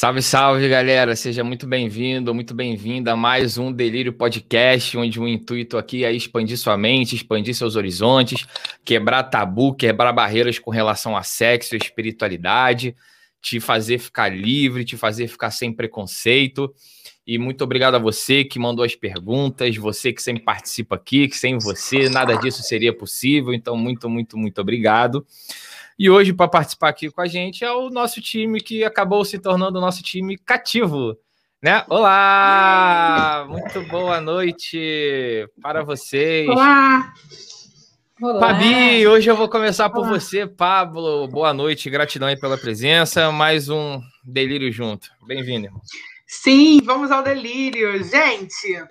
Salve, salve, galera! Seja muito bem-vindo, muito bem-vinda a mais um Delírio Podcast, onde o intuito aqui é expandir sua mente, expandir seus horizontes, quebrar tabu, quebrar barreiras com relação a sexo e espiritualidade, te fazer ficar livre, te fazer ficar sem preconceito. E muito obrigado a você que mandou as perguntas, você que sempre participa aqui, que sem você nada disso seria possível. Então, muito, muito, muito obrigado. E hoje, para participar aqui com a gente, é o nosso time que acabou se tornando o nosso time cativo. Né? Olá! Muito boa noite para vocês. Olá! Olá. Pabi, hoje eu vou começar por Olá. você, Pablo. Boa noite, gratidão aí pela presença. Mais um delírio junto. Bem-vindo. Sim, vamos ao delírio. Gente,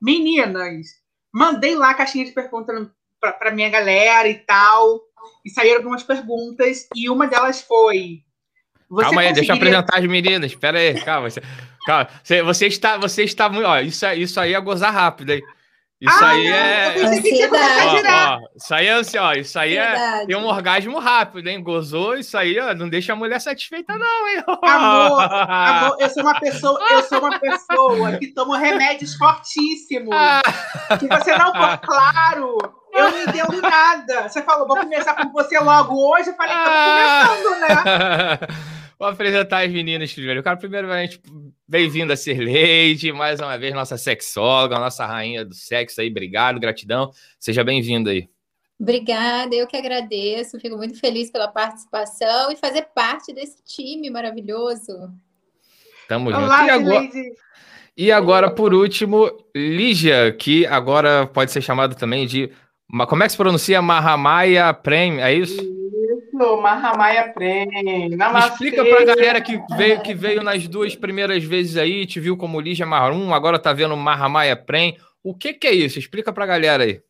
meninas, mandei lá a caixinha de perguntas para minha galera e tal e saíram algumas perguntas, e uma delas foi. calma aí, conseguiria... deixa eu apresentar as meninas. Espera aí, calma. Calma. Você, você, está, você está muito. Ó, isso, isso aí é gozar rápido, hein? Isso ah, aí não, é. Ó, ó, isso aí é assim, ó. Isso aí é. Tem um orgasmo rápido, hein? Gozou, isso aí, ó. Não deixa a mulher satisfeita, não, hein? Amor, amor, eu sou uma pessoa, eu sou uma pessoa que toma remédios fortíssimos. Ah. Se você não for claro, eu não entendo nada. Você falou, vou começar com você logo hoje. Eu falei, ah. começando, né? Vou apresentar as meninas primeiro. Eu quero primeiramente bem-vinda a ser Lady, mais uma vez nossa sexóloga, nossa rainha do sexo aí. Obrigado, gratidão. Seja bem-vinda aí. Obrigada, eu que agradeço. Fico muito feliz pela participação e fazer parte desse time maravilhoso. Tamo Olá, junto. E agora, e agora, por último, Lígia, que agora pode ser chamada também de como é que se pronuncia Mahamaya Prem? É isso? Isso, Mahamaya Prem. Namastê. Explica pra galera que veio, que veio nas duas primeiras vezes aí, te viu como Lígia Marum, agora tá vendo Mahamaya Prem. O que que é isso? Explica pra galera aí.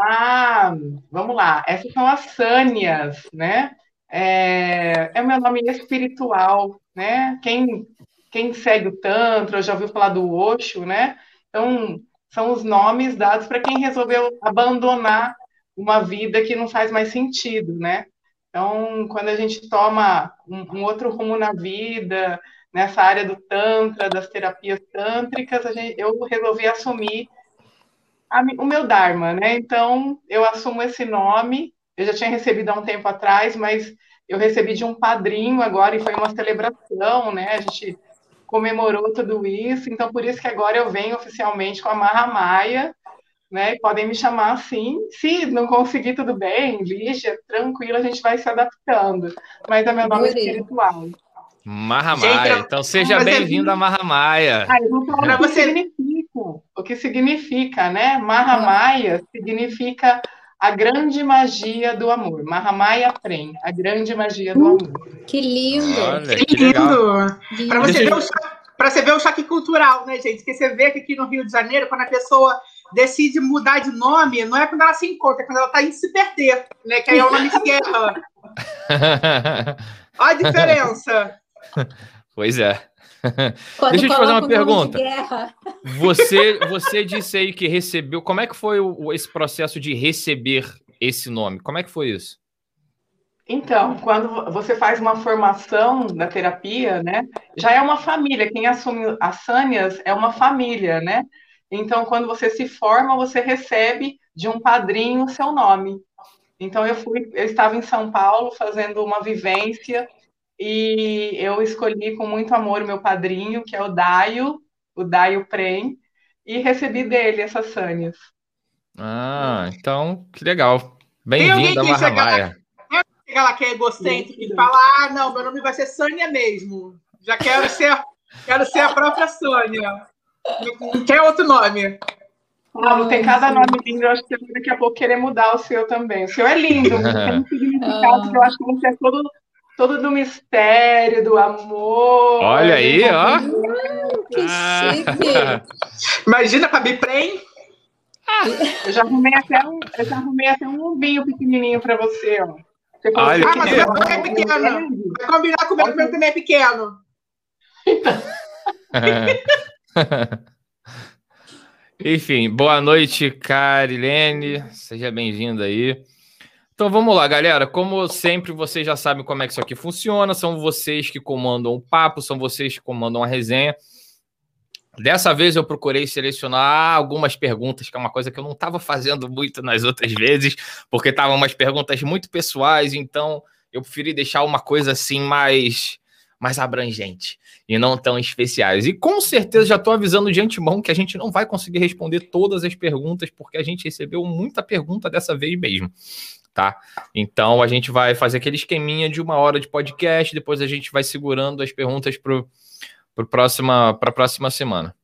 Ah, vamos lá. Essas são as Sânias, né? É, é o meu nome espiritual, né? Quem, quem segue o Tantra, já ouviu falar do Osho, né? Então, são os nomes dados para quem resolveu abandonar uma vida que não faz mais sentido, né? Então, quando a gente toma um, um outro rumo na vida, nessa área do Tantra, das terapias tântricas, gente, eu resolvi assumir a, o meu Dharma, né? Então, eu assumo esse nome, eu já tinha recebido há um tempo atrás, mas eu recebi de um padrinho agora e foi uma celebração, né? A gente comemorou tudo isso, então por isso que agora eu venho oficialmente com a Marra Maia, né? Podem me chamar assim. Se não conseguir, tudo bem, Lígia, tranquilo, a gente vai se adaptando. Mas é meu nome espiritual. Marra Maia, então seja bem-vindo a Marra Maia. Ah, eu vou falar o que significa, o que significa, né? Marra Maia significa a grande magia do amor. Mahamaya Prem, a grande magia do amor. Que lindo! Olha, que, lindo! Para você, ver o você ver o choque cultural, né, gente? Que você vê que aqui no Rio de Janeiro, quando a pessoa decide mudar de nome, não é quando ela se encontra, é quando ela está indo se perder, né? Que aí é o nome de guerra. Olha a diferença. Pois é. Deixa eu te fazer uma pergunta. Você, você disse aí que recebeu. Como é que foi o, esse processo de receber esse nome? Como é que foi isso? Então, quando você faz uma formação da terapia, né, já é uma família. Quem assume as Sânias é uma família, né? Então, quando você se forma, você recebe de um padrinho o seu nome. Então, eu fui, eu estava em São Paulo fazendo uma vivência e eu escolhi com muito amor o meu padrinho, que é o Daio, o Daio Prem, e recebi dele essas sânias. Ah, então, que legal. Bem-vinda, Marramaia. Chega lá que é egocêntrico e fala, ah, não, meu nome vai ser Sânia mesmo. Já quero ser, quero ser a própria Sônia. Não quer outro nome. Não, tem cada nome lindo. Eu acho que daqui a pouco querer mudar o seu também. O seu é lindo, tem um significado que eu acho que você é todo todo do mistério, do amor. Olha aí, ó. Que ah. chique. Imagina para Biprem. Ah, eu já arrumei até um, eu já arrumei até um vinho pequenininho para você, ó. Você Olha ah, mas o meu é pequeno. Vai combinar com o meu, meu também é pequeno. Enfim, boa noite, Carilene. Seja bem-vinda aí. Então vamos lá, galera. Como sempre, vocês já sabem como é que isso aqui funciona. São vocês que comandam o papo, são vocês que comandam a resenha. Dessa vez eu procurei selecionar algumas perguntas, que é uma coisa que eu não estava fazendo muito nas outras vezes, porque estavam umas perguntas muito pessoais, então eu preferi deixar uma coisa assim mais mais abrangente e não tão especiais. E com certeza já estou avisando de antemão que a gente não vai conseguir responder todas as perguntas, porque a gente recebeu muita pergunta dessa vez mesmo tá? Então a gente vai fazer aquele esqueminha de uma hora de podcast, depois a gente vai segurando as perguntas para pro próxima, a próxima semana.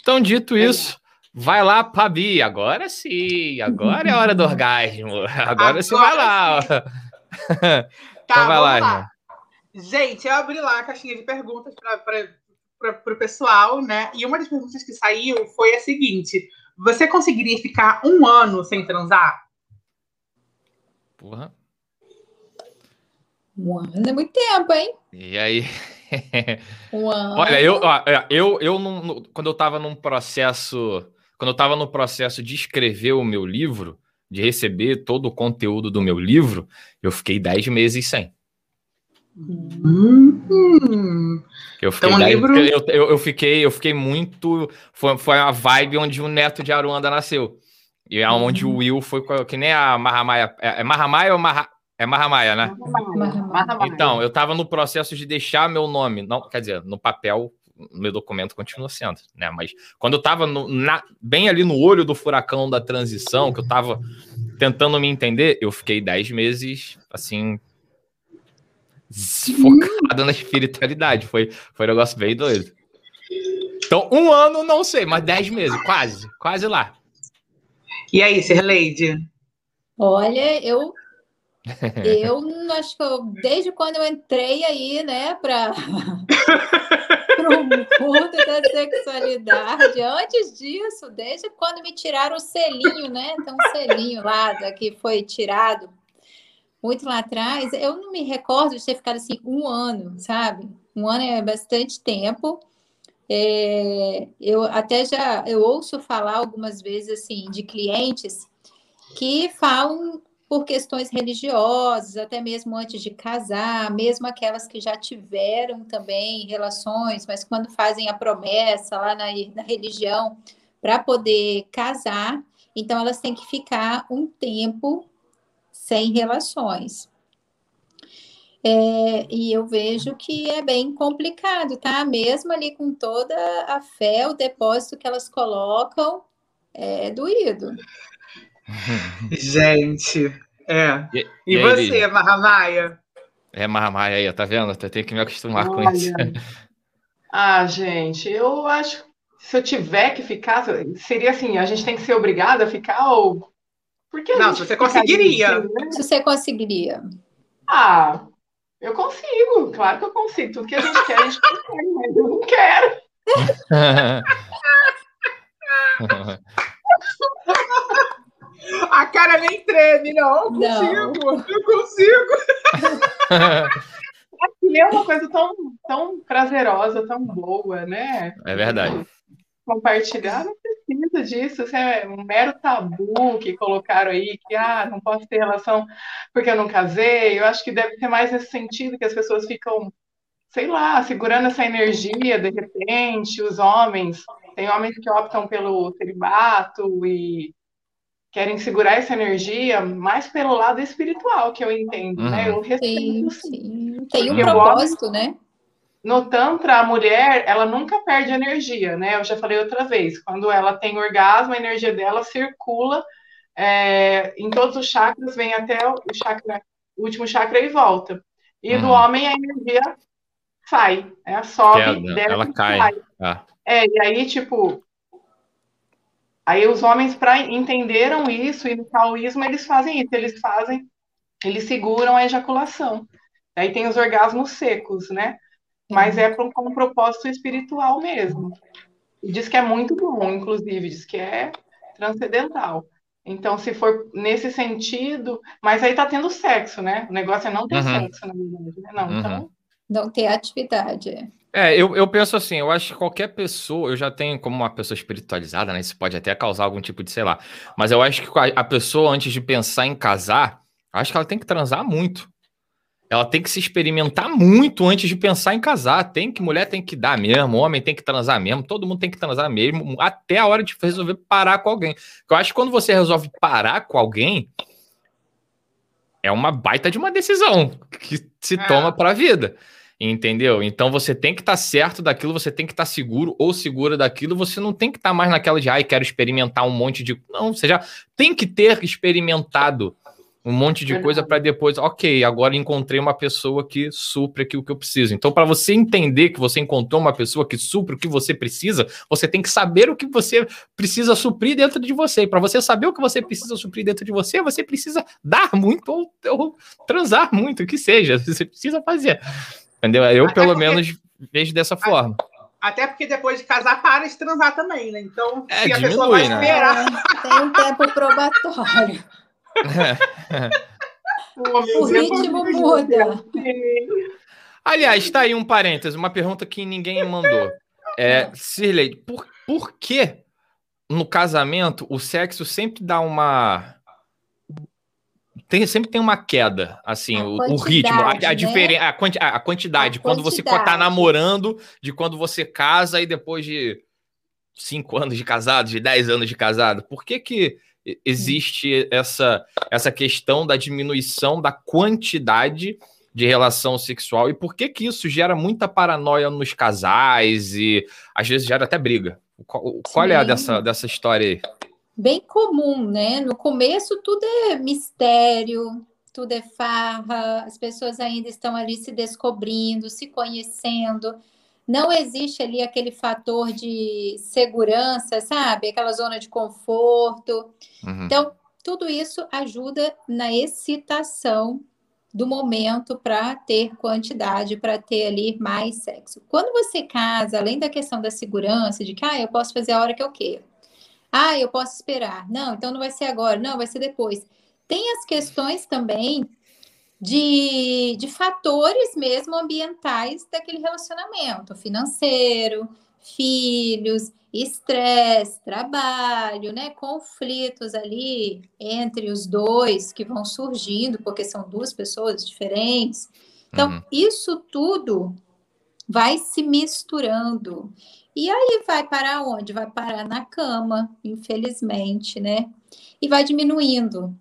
Então, dito isso, vai lá, Pabi. Agora sim, agora é a hora do orgasmo. Agora, agora você vai lá. tá, então vai lá, lá. Gente, eu abri lá a caixinha de perguntas para o pessoal, né? E uma das perguntas que saiu foi a seguinte: você conseguiria ficar um ano sem transar? Porra. Um ano é muito tempo, hein? E aí? Um ano. Olha, eu, é, eu, eu não, quando eu estava num processo, quando eu estava no processo de escrever o meu livro, de receber todo o conteúdo do meu livro, eu fiquei dez meses sem. Hum. Eu fiquei, então, dez, livro... eu, eu, eu, fiquei, eu fiquei muito. Foi, foi a vibe onde o neto de Aruanda nasceu. E é onde uhum. o Will foi que nem a Mahamaya. É, é Mahamaya ou Maha, é Mahamaya, né? Mahamaya. Então, eu estava no processo de deixar meu nome, não, quer dizer, no papel, meu documento continua sendo, né? Mas quando eu estava bem ali no olho do furacão da transição, que eu estava tentando me entender, eu fiquei dez meses assim focado na espiritualidade. Foi, foi um negócio bem doido. Então, um ano, não sei, mas dez meses, quase, quase lá. E aí, Sirleide? Olha, eu eu acho que eu, desde quando eu entrei aí, né, para o mundo da sexualidade, antes disso, desde quando me tiraram o selinho, né? Então, o selinho lá que foi tirado muito lá atrás, eu não me recordo de ter ficado assim um ano, sabe? Um ano é bastante tempo. É, eu até já eu ouço falar algumas vezes assim de clientes que falam por questões religiosas, até mesmo antes de casar, mesmo aquelas que já tiveram também relações, mas quando fazem a promessa lá na, na religião para poder casar, então elas têm que ficar um tempo sem relações. É, e eu vejo que é bem complicado, tá? Mesmo ali com toda a fé, o depósito que elas colocam é doído. Gente, é. E, e, e você, Mahamaya? É, Mahamaya aí, tá vendo? Eu tenho que me acostumar Olha. com isso. Ah, gente, eu acho se eu tiver que ficar, seria assim, a gente tem que ser obrigado a ficar ou porque Não, se você conseguiria. Assim, né? Se você conseguiria. Ah, eu consigo, claro que eu consigo. Tudo que a gente quer, a gente consegue, mas eu não quero. a cara nem treme, não. Eu consigo, não. eu consigo. Aqui é uma coisa tão, tão prazerosa, tão boa, né? É verdade. Compartilhar não precisa disso, isso é um mero tabu que colocaram aí, que ah, não posso ter relação porque eu não casei. Eu acho que deve ter mais nesse sentido, que as pessoas ficam, sei lá, segurando essa energia, de repente, os homens, tem homens que optam pelo celibato e querem segurar essa energia mais pelo lado espiritual, que eu entendo, né? uhum. né? Eu respeito, sim, sim. Tem um propósito, homem, né? No Tantra, a mulher, ela nunca perde energia, né? Eu já falei outra vez, quando ela tem orgasmo, a energia dela circula é, em todos os chakras, vem até o chakra, o último chakra e volta. E uhum. do homem, a energia sai, né? sobe, Queda, ela cai. Ah. É, e aí, tipo, aí os homens, para entenderam isso, e no taoísmo eles fazem isso, eles fazem, eles seguram a ejaculação. Aí tem os orgasmos secos, né? Mas é com um propósito espiritual mesmo. E diz que é muito bom, inclusive, diz que é transcendental. Então, se for nesse sentido, mas aí tá tendo sexo, né? O negócio é não ter uhum. sexo, na verdade, né? Não, uhum. então. Não ter atividade. É, eu, eu penso assim, eu acho que qualquer pessoa, eu já tenho como uma pessoa espiritualizada, né? Isso pode até causar algum tipo de, sei lá. Mas eu acho que a pessoa, antes de pensar em casar, Acho que ela tem que transar muito. Ela tem que se experimentar muito antes de pensar em casar. Tem que mulher tem que dar mesmo, homem tem que transar mesmo, todo mundo tem que transar mesmo, até a hora de resolver parar com alguém. Eu acho que quando você resolve parar com alguém, é uma baita de uma decisão que se é. toma para a vida. Entendeu? Então você tem que estar tá certo daquilo, você tem que estar tá seguro ou segura daquilo, você não tem que estar tá mais naquela de, ai, quero experimentar um monte de. Não, você já tem que ter experimentado um monte de coisa para depois, ok, agora encontrei uma pessoa que supre aquilo que eu preciso. Então, para você entender que você encontrou uma pessoa que supre o que você precisa, você tem que saber o que você precisa suprir dentro de você. Para você saber o que você precisa suprir dentro de você, você precisa dar muito ou, ou transar muito, o que seja. Você precisa fazer. Entendeu? Eu, Até pelo porque... menos, vejo dessa forma. Até porque depois de casar, para de transar também, né? Então, é, se a pessoa vai né? esperar. É, tem um tempo probatório. o ritmo muda. Aliás, está aí um parênteses, uma pergunta que ninguém mandou. É, Sirley, por, por que no casamento o sexo sempre dá uma. Tem, sempre tem uma queda, assim, o, o, ritmo, a, a, né? diferen, a, quanti, a, quantidade. A quando quantidade. você está namorando, de quando você casa e depois de cinco anos de casado, de dez anos de casado. Por que que existe essa, essa questão da diminuição da quantidade de relação sexual e por que que isso gera muita paranoia nos casais e às vezes gera até briga. Qual, qual é a dessa, dessa história aí? Bem comum, né? No começo tudo é mistério, tudo é farra, as pessoas ainda estão ali se descobrindo, se conhecendo não existe ali aquele fator de segurança, sabe? Aquela zona de conforto. Uhum. Então, tudo isso ajuda na excitação do momento para ter quantidade, para ter ali mais sexo. Quando você casa, além da questão da segurança, de que ah, eu posso fazer a hora que eu quero. Ah, eu posso esperar. Não, então não vai ser agora. Não, vai ser depois. Tem as questões também de, de fatores mesmo ambientais daquele relacionamento, financeiro, filhos, estresse, trabalho, né, conflitos ali entre os dois que vão surgindo, porque são duas pessoas diferentes. Então, uhum. isso tudo vai se misturando. E aí vai parar onde? Vai parar na cama, infelizmente, né? E vai diminuindo.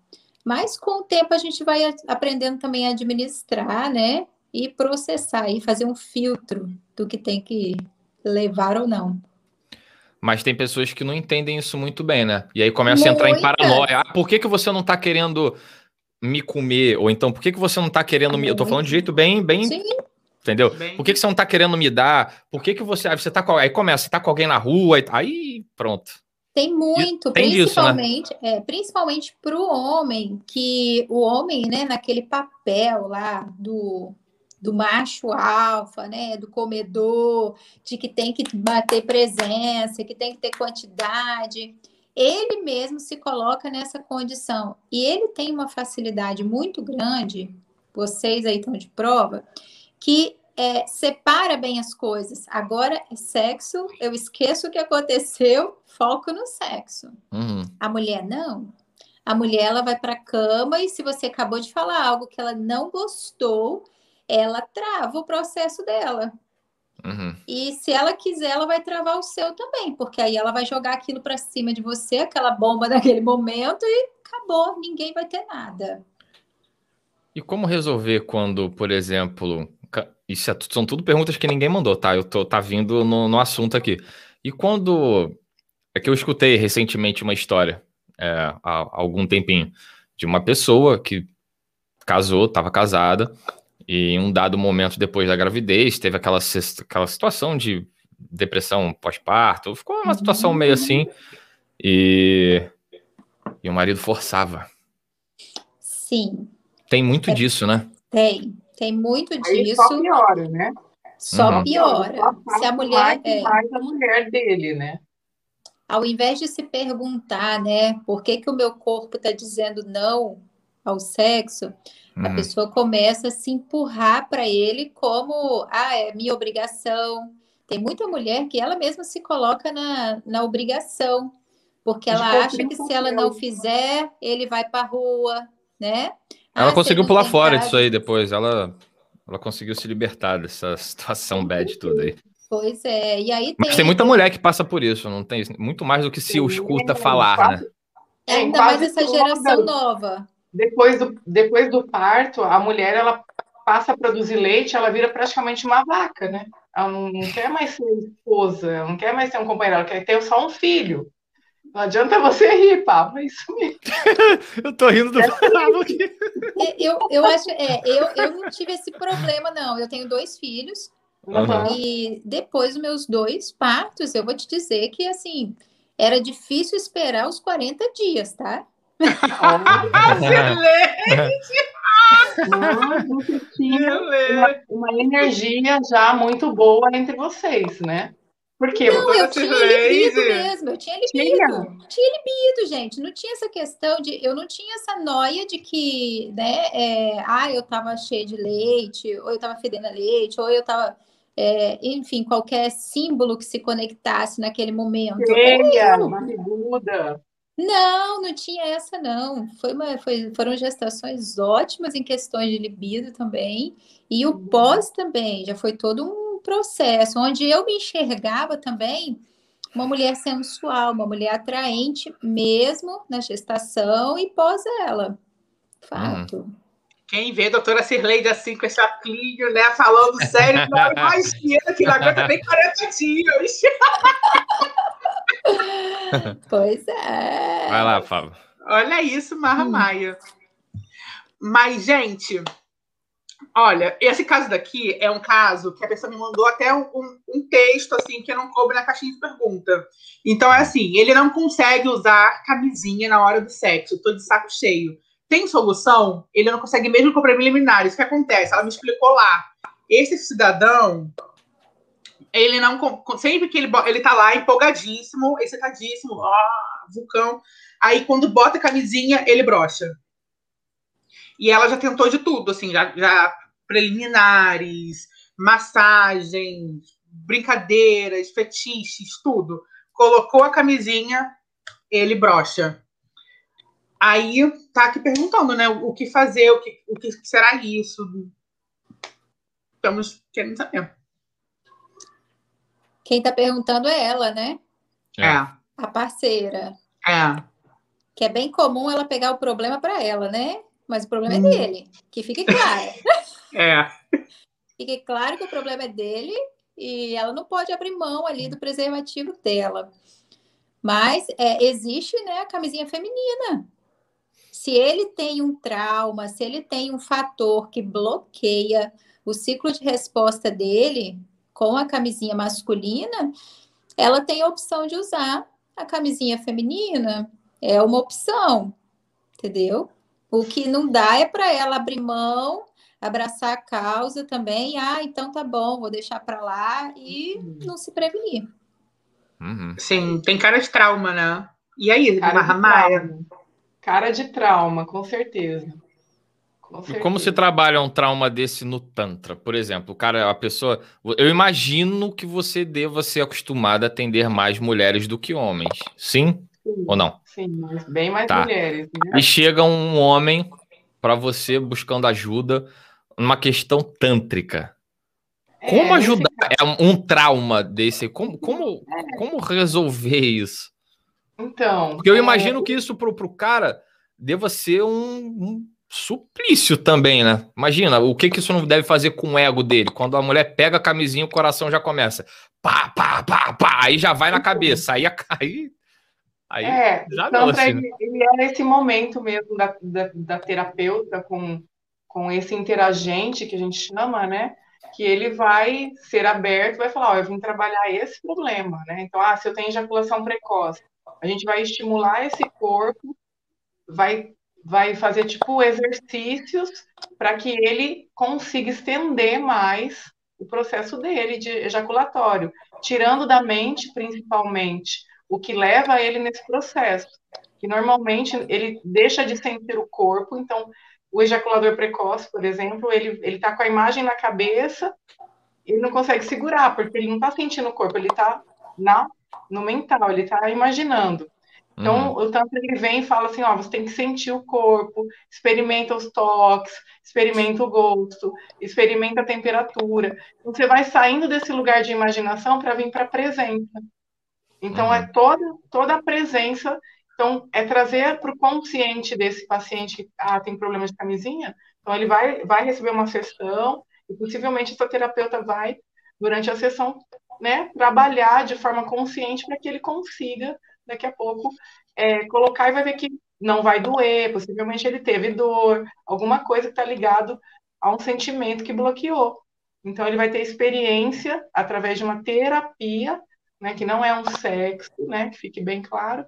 Mas com o tempo a gente vai aprendendo também a administrar, né? E processar e fazer um filtro do que tem que levar ou não. Mas tem pessoas que não entendem isso muito bem, né? E aí começa a entrar em paranoia. Ah, por que, que você não tá querendo me comer? Ou então, por que, que você não tá querendo me. Eu tô falando de jeito bem, bem. Sim. Entendeu? Bem... Por que, que você não tá querendo me dar? Por que, que você. Aí você tá com... Aí começa, você tá com alguém na rua, aí pronto. Tem muito, tem principalmente, disso, né? é, principalmente para o homem, que o homem, né, naquele papel lá do, do macho alfa, né, do comedor, de que tem que bater presença, que tem que ter quantidade, ele mesmo se coloca nessa condição. E ele tem uma facilidade muito grande, vocês aí estão de prova, que é, separa bem as coisas. Agora é sexo, eu esqueço o que aconteceu, foco no sexo. Uhum. A mulher não. A mulher ela vai para a cama e se você acabou de falar algo que ela não gostou, ela trava o processo dela. Uhum. E se ela quiser, ela vai travar o seu também, porque aí ela vai jogar aquilo para cima de você, aquela bomba naquele momento e acabou, ninguém vai ter nada. E como resolver quando, por exemplo, isso é, são tudo perguntas que ninguém mandou, tá? Eu tô tá vindo no, no assunto aqui. E quando é que eu escutei recentemente uma história é, há, há algum tempinho de uma pessoa que casou, estava casada e em um dado momento depois da gravidez teve aquela, aquela situação de depressão pós-parto, ficou uma situação meio assim e, e o marido forçava. Sim. Tem muito é, disso, né? Tem. Tem muito Aí disso. Só piora, né? Só uhum. piora. Se a mulher. Mais, é... mais a mulher dele, né? Ao invés de se perguntar, né, por que, que o meu corpo está dizendo não ao sexo, uhum. a pessoa começa a se empurrar para ele como, ah, é minha obrigação. Tem muita mulher que ela mesma se coloca na, na obrigação, porque ela acha que se ela não fizer, ele vai para a rua, né? Ela ah, conseguiu pular fora disso aí depois. Ela, ela conseguiu se libertar dessa situação bad tudo aí. Pois é, e aí tem... Mas tem muita mulher que passa por isso, não tem muito mais do que se escuta falar, né? É, ainda mais essa geração nova. Depois do, depois do parto, a mulher ela passa a produzir leite, ela vira praticamente uma vaca, né? Ela não quer mais ser esposa, ela não quer mais ter um companheiro, ela quer ter só um filho. Não adianta você rir, Pablo, é isso mesmo. eu tô rindo do Pablo aqui. Eu, eu acho, é, eu, eu não tive esse problema, não. Eu tenho dois filhos. Uhum. E depois dos meus dois partos, eu vou te dizer que, assim, era difícil esperar os 40 dias, tá? Não, tinha uma, uma energia já muito boa entre vocês, né? Porque não, eu tinha libido mesmo, eu tinha libido. Tinha. tinha libido, gente. Não tinha essa questão de. Eu não tinha essa noia de que, né? É, ah, eu tava cheia de leite, ou eu tava fedendo leite, ou eu tava. É, enfim, qualquer símbolo que se conectasse naquele momento. Cheia, barriguda. Não, não tinha essa, não. Foi uma, foi, foram gestações ótimas em questões de libido também. E o uhum. pós também, já foi todo um processo, onde eu me enxergava também uma mulher sensual, uma mulher atraente, mesmo na gestação e pós ela. Fato. Hum. Quem vê a doutora Cirleide assim, com esse aplinho, né, falando sério, não imagina que não aguenta nem 40 dias. pois é. Vai lá, Fábio. Olha isso, Marra hum. Maia. Mas, gente, olha, esse caso daqui é um caso que a pessoa me mandou até um, um, texto, assim, que não coube na caixinha de pergunta. Então, é assim, ele não consegue usar camisinha na hora do sexo, tô de saco cheio. Tem solução? Ele não consegue mesmo com preliminares. O que acontece? Ela me explicou lá. Esse cidadão, ele não sempre que ele ele tá lá empolgadíssimo, excitadíssimo, ó, vulcão. Aí quando bota camisinha, ele brocha. E ela já tentou de tudo, assim, já, já preliminares, massagens, brincadeiras, fetiches, tudo. Colocou a camisinha, ele brocha. Aí tá aqui perguntando, né? O que fazer, o que, o que será isso? Estamos querendo saber. Quem está perguntando é ela, né? É. A parceira. É. Que é bem comum ela pegar o problema para ela, né? Mas o problema hum. é dele. Que fique claro. é. Fique claro que o problema é dele e ela não pode abrir mão ali do preservativo dela. Mas é, existe né, a camisinha feminina. Se ele tem um trauma, se ele tem um fator que bloqueia o ciclo de resposta dele, com a camisinha masculina, ela tem a opção de usar a camisinha feminina. É uma opção, entendeu? O que não dá é para ela abrir mão, abraçar a causa também. Ah, então tá bom, vou deixar para lá e não se prevenir. Uhum. Sim, tem cara de trauma, né? E aí, cara Maia? Cara de trauma, com certeza. E como se trabalha um trauma desse no Tantra? Por exemplo, o cara, a pessoa. Eu imagino que você deva ser acostumado a atender mais mulheres do que homens. Sim? Sim ou não? Sim, mas bem mais tá. mulheres. Né? E chega um homem para você buscando ajuda numa questão tântrica. É, como ajudar é um trauma desse? Como, como, é. como resolver isso? Então. Porque eu é... imagino que isso para o cara deva ser um, um suplício também, né? Imagina, o que que isso não deve fazer com o ego dele? Quando a mulher pega a camisinha, o coração já começa. Pá, pá, pá, pá, aí já vai na cabeça. Aí, aí, aí é, já então, não, assim, ele, ele é nesse momento mesmo da, da, da, terapeuta com, com esse interagente que a gente chama, né? Que ele vai ser aberto, vai falar, ó, eu vim trabalhar esse problema, né? Então, ah, se eu tenho ejaculação precoce, a gente vai estimular esse corpo, vai vai fazer tipo exercícios para que ele consiga estender mais o processo dele de ejaculatório, tirando da mente principalmente o que leva ele nesse processo, que normalmente ele deixa de sentir o corpo, então o ejaculador precoce, por exemplo, ele ele está com a imagem na cabeça, ele não consegue segurar porque ele não está sentindo o corpo, ele está na no mental, ele está imaginando. Então, uhum. o Tantra ele vem e fala assim: ó, você tem que sentir o corpo, experimenta os toques, experimenta o gosto, experimenta a temperatura. Você vai saindo desse lugar de imaginação para vir para a presença. Então, uhum. é toda, toda a presença. Então, é trazer para o consciente desse paciente que ah, tem problema de camisinha. Então, ele vai, vai receber uma sessão, e possivelmente o terapeuta vai, durante a sessão, né, trabalhar de forma consciente para que ele consiga daqui a pouco é, colocar e vai ver que não vai doer, possivelmente ele teve dor, alguma coisa que está ligado a um sentimento que bloqueou. Então ele vai ter experiência através de uma terapia, né, que não é um sexo, né, que fique bem claro.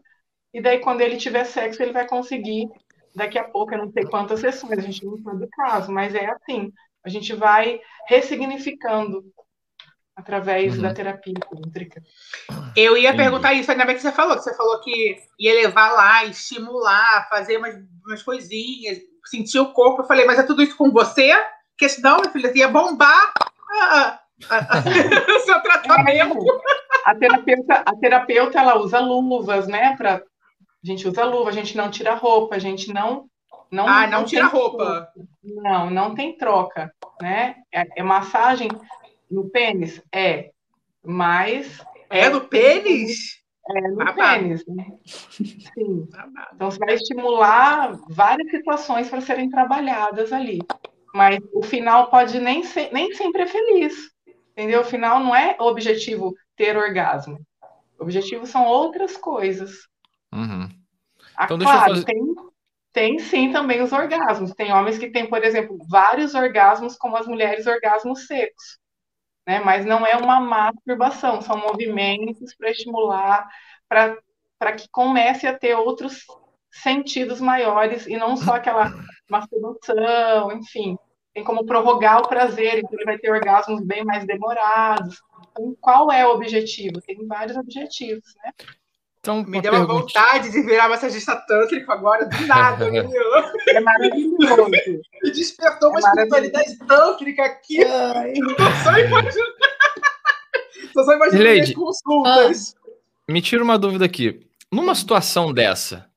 E daí quando ele tiver sexo, ele vai conseguir daqui a pouco, eu não sei quantas sessões, a gente não sabe o caso, mas é assim, a gente vai ressignificando através uhum. da terapia tântrica. Eu ia Entendi. perguntar isso, ainda bem que você falou, que você falou que ia levar lá, estimular, fazer umas, umas coisinhas, sentir o corpo. Eu falei, mas é tudo isso com você? Porque senão, minha filha, ia bombar ah, ah, o seu tratamento. É, a terapeuta, a terapeuta, ela usa luvas, né? Pra, a gente usa luva, a gente não tira roupa, a gente não não, ah, não, não tira roupa. Não, não tem troca, né? É, é massagem no pênis? É. Mas. É no pênis? É no Babado. pênis, né? Sim. Então você vai estimular várias situações para serem trabalhadas ali. Mas o final pode nem, ser, nem sempre é feliz. Entendeu? O final não é o objetivo ter orgasmo. O objetivo são outras coisas. Uhum. Ah, então, claro, fazer... tem, tem sim também os orgasmos. Tem homens que têm, por exemplo, vários orgasmos, como as mulheres, orgasmos secos né? Mas não é uma masturbação, são movimentos para estimular, para que comece a ter outros sentidos maiores e não só aquela masturbação, enfim. Tem como prorrogar o prazer, então ele vai ter orgasmos bem mais demorados. Então, qual é o objetivo? Tem vários objetivos, né? Então, me deu uma vontade de virar massagista tântrico agora, do nada, viu? É maravilhoso. Me despertou uma é espiritualidade tântrica aqui. Ai. Tô só imaginando. Tô só imaginando as consultas. Ah, me tira uma dúvida aqui. Numa situação dessa,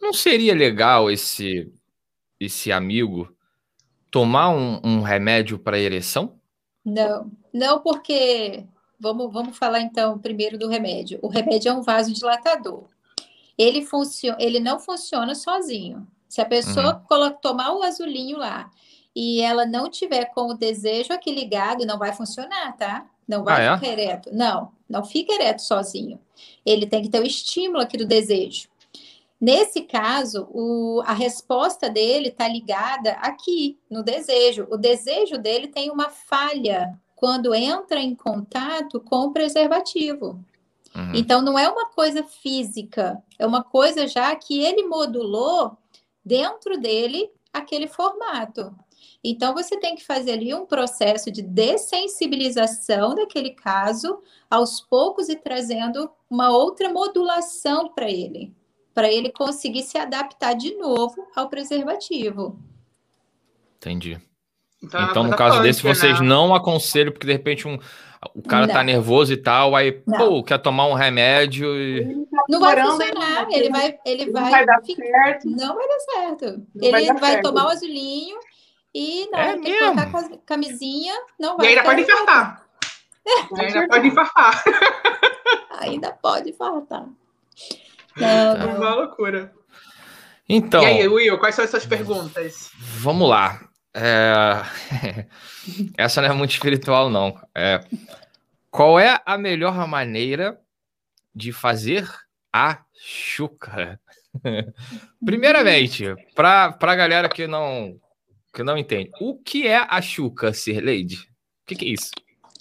não seria legal esse, esse amigo tomar um, um remédio para ereção? Não, não porque Vamos, vamos falar então primeiro do remédio. O remédio é um vasodilatador. Ele, funciona, ele não funciona sozinho. Se a pessoa uhum. tomar o azulinho lá e ela não tiver com o desejo aqui ligado, não vai funcionar, tá? Não vai ah, ficar é? ereto. Não, não fica ereto sozinho. Ele tem que ter o estímulo aqui do desejo. Nesse caso, o, a resposta dele está ligada aqui, no desejo. O desejo dele tem uma falha quando entra em contato com o preservativo. Uhum. Então, não é uma coisa física, é uma coisa já que ele modulou dentro dele aquele formato. Então, você tem que fazer ali um processo de dessensibilização daquele caso, aos poucos e trazendo uma outra modulação para ele, para ele conseguir se adaptar de novo ao preservativo. Entendi. Então, então no caso desse, vocês né? não aconselham, porque de repente um, o cara tá não. tá nervoso e tal, aí, não. pô, quer tomar um remédio e. Não vai funcionar, ele vai, ele vai. Não vai dar certo. Não vai dar certo. Não ele vai, vai tomar o azulinho e não, é tem mesmo? que colocar camisinha, não vai. E ainda pode infartar. É. Ainda pode infartar. Ainda pode infartar. Não, é uma loucura. Então. E aí, Will, quais são as suas perguntas? Vamos lá. É... Essa não é muito espiritual, não. É... Qual é a melhor maneira de fazer a chuca? Primeiramente, para a galera que não, que não entende, o que é a chuca, Sir Lady? O que, que é isso?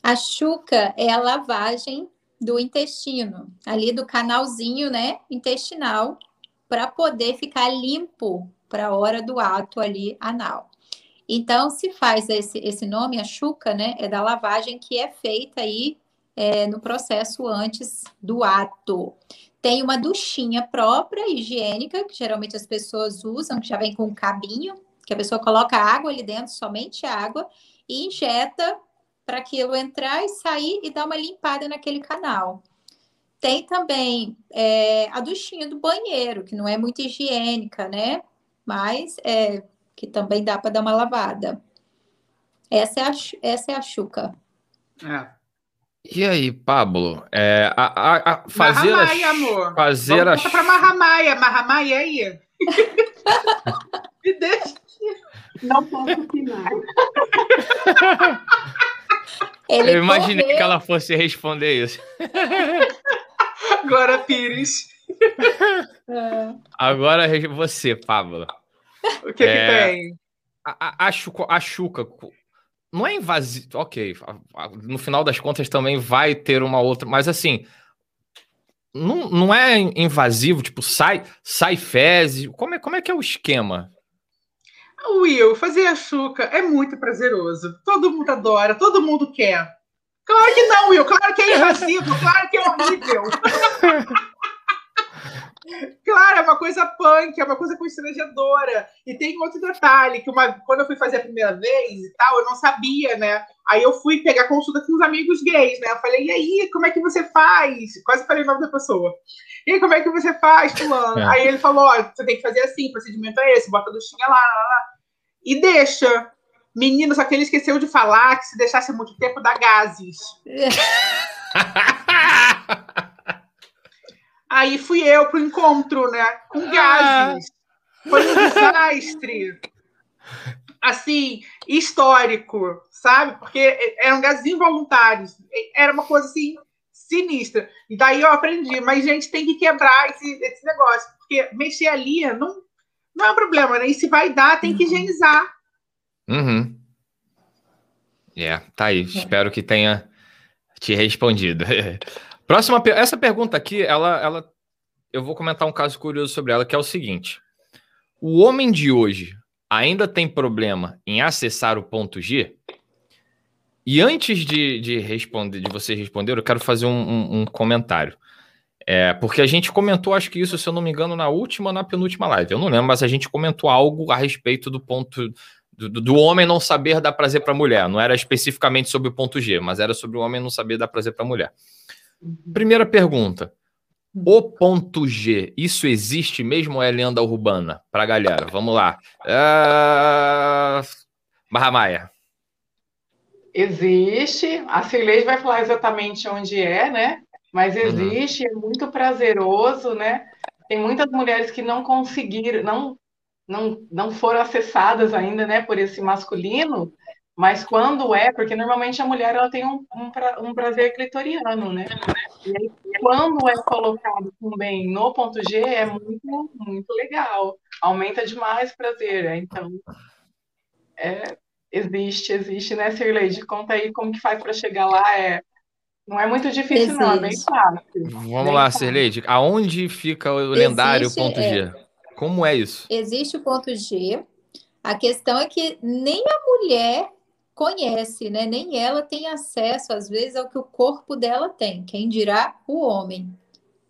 A chuca é a lavagem do intestino, ali do canalzinho, né, intestinal, para poder ficar limpo para a hora do ato ali anal. Então, se faz esse, esse nome, a chuca, né? É da lavagem que é feita aí é, no processo antes do ato. Tem uma duchinha própria, higiênica, que geralmente as pessoas usam, que já vem com um cabinho, que a pessoa coloca água ali dentro, somente água, e injeta para aquilo entrar e sair e dar uma limpada naquele canal. tem também é, a duchinha do banheiro, que não é muito higiênica, né? Mas é, que também dá para dar uma lavada. Essa é a, essa é a chuca. É. E aí, Pablo? É, a, a, a fazer Marramaia, amor. Fazer Vamos a... para Marramaia. Marramaia aí. Me deixa. Não posso opinar. Ele Eu imaginei correu. que ela fosse responder isso. Glória Pires. É. Agora você, Pablo. O que, é, que tem? A, a, a, Chuca, a Chuca não é invasivo. Ok, no final das contas também vai ter uma outra, mas assim. Não, não é invasivo, tipo, sai, sai fezes. Como é, como é que é o esquema? Will, fazer a chuca é muito prazeroso. Todo mundo adora, todo mundo quer. Claro que não, Will. Claro que é invasivo, claro que é horrível. Claro, é uma coisa punk, é uma coisa constrangedora. E tem outro detalhe, que uma, quando eu fui fazer a primeira vez e tal, eu não sabia, né? Aí eu fui pegar consulta com os amigos gays, né? Eu falei, e aí, como é que você faz? Quase falei o nome da pessoa. E aí, como é que você faz, fulano? É. Aí ele falou, ó, você tem que fazer assim, o procedimento é esse, bota a duchinha lá, lá, lá. E deixa. Menino, só que ele esqueceu de falar que se deixasse muito tempo dá gases. Aí fui eu pro encontro, né? Com ah. gases. Foi um desastre. Assim, histórico, sabe? Porque eram gases involuntários. Era uma coisa assim sinistra. E daí eu aprendi, mas gente tem que quebrar esse, esse negócio, porque mexer ali não, não é um problema, né? E se vai dar, tem que uhum. higienizar. Uhum. É, yeah, tá aí. É. Espero que tenha te respondido. Próxima, essa pergunta aqui, ela, ela, eu vou comentar um caso curioso sobre ela, que é o seguinte: o homem de hoje ainda tem problema em acessar o ponto G? E antes de, de responder, de você responder, eu quero fazer um, um, um comentário. É, porque a gente comentou, acho que isso, se eu não me engano, na última ou na penúltima live. Eu não lembro, mas a gente comentou algo a respeito do ponto do, do homem não saber dar prazer para a mulher. Não era especificamente sobre o ponto G, mas era sobre o homem não saber dar prazer para a mulher. Primeira pergunta. O ponto G, isso existe mesmo ou é lenda urbana? Para a galera, vamos lá. Uh... Barra Maia. Existe. A Cirlei vai falar exatamente onde é, né? Mas uhum. existe, uhum. é muito prazeroso, né? Tem muitas mulheres que não conseguiram, não, não, não foram acessadas ainda, né, por esse masculino, mas quando é, porque normalmente a mulher ela tem um, um, pra, um prazer clitoriano, né? E aí, quando é colocado também no ponto G, é muito, muito legal. Aumenta demais o prazer. Né? Então, é, existe, existe, né, Sirleide? Conta aí como que faz para chegar lá. É, não é muito difícil, existe. não, é bem fácil. Vamos bem lá, Sirleide. Aonde fica o lendário existe, ponto G? É, como é isso? Existe o ponto G. A questão é que nem a mulher conhece, né? Nem ela tem acesso, às vezes, ao que o corpo dela tem, quem dirá o homem,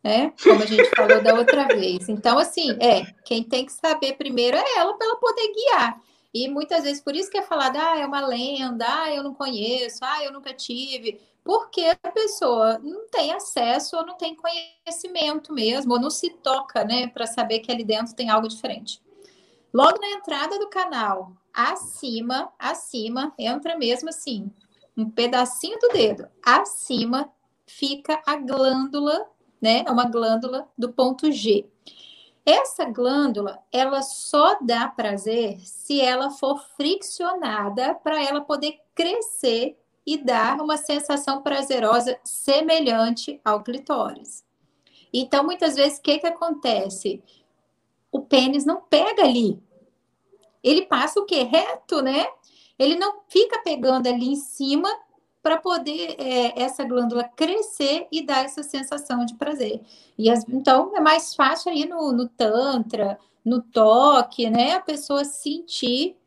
né? Como a gente falou da outra vez. Então, assim, é, quem tem que saber primeiro é ela para ela poder guiar. E muitas vezes, por isso que é falado, ah, é uma lenda, ah, eu não conheço, ah, eu nunca tive, porque a pessoa não tem acesso ou não tem conhecimento mesmo, ou não se toca, né, para saber que ali dentro tem algo diferente. Logo na entrada do canal, acima, acima, entra mesmo assim, um pedacinho do dedo. Acima fica a glândula, né? É uma glândula do ponto G. Essa glândula, ela só dá prazer se ela for friccionada para ela poder crescer e dar uma sensação prazerosa semelhante ao clitóris. Então, muitas vezes, o que, que acontece? O pênis não pega ali, ele passa o quê? Reto, né? Ele não fica pegando ali em cima para poder é, essa glândula crescer e dar essa sensação de prazer. E as, então é mais fácil aí no, no tantra, no toque, né? A pessoa sentir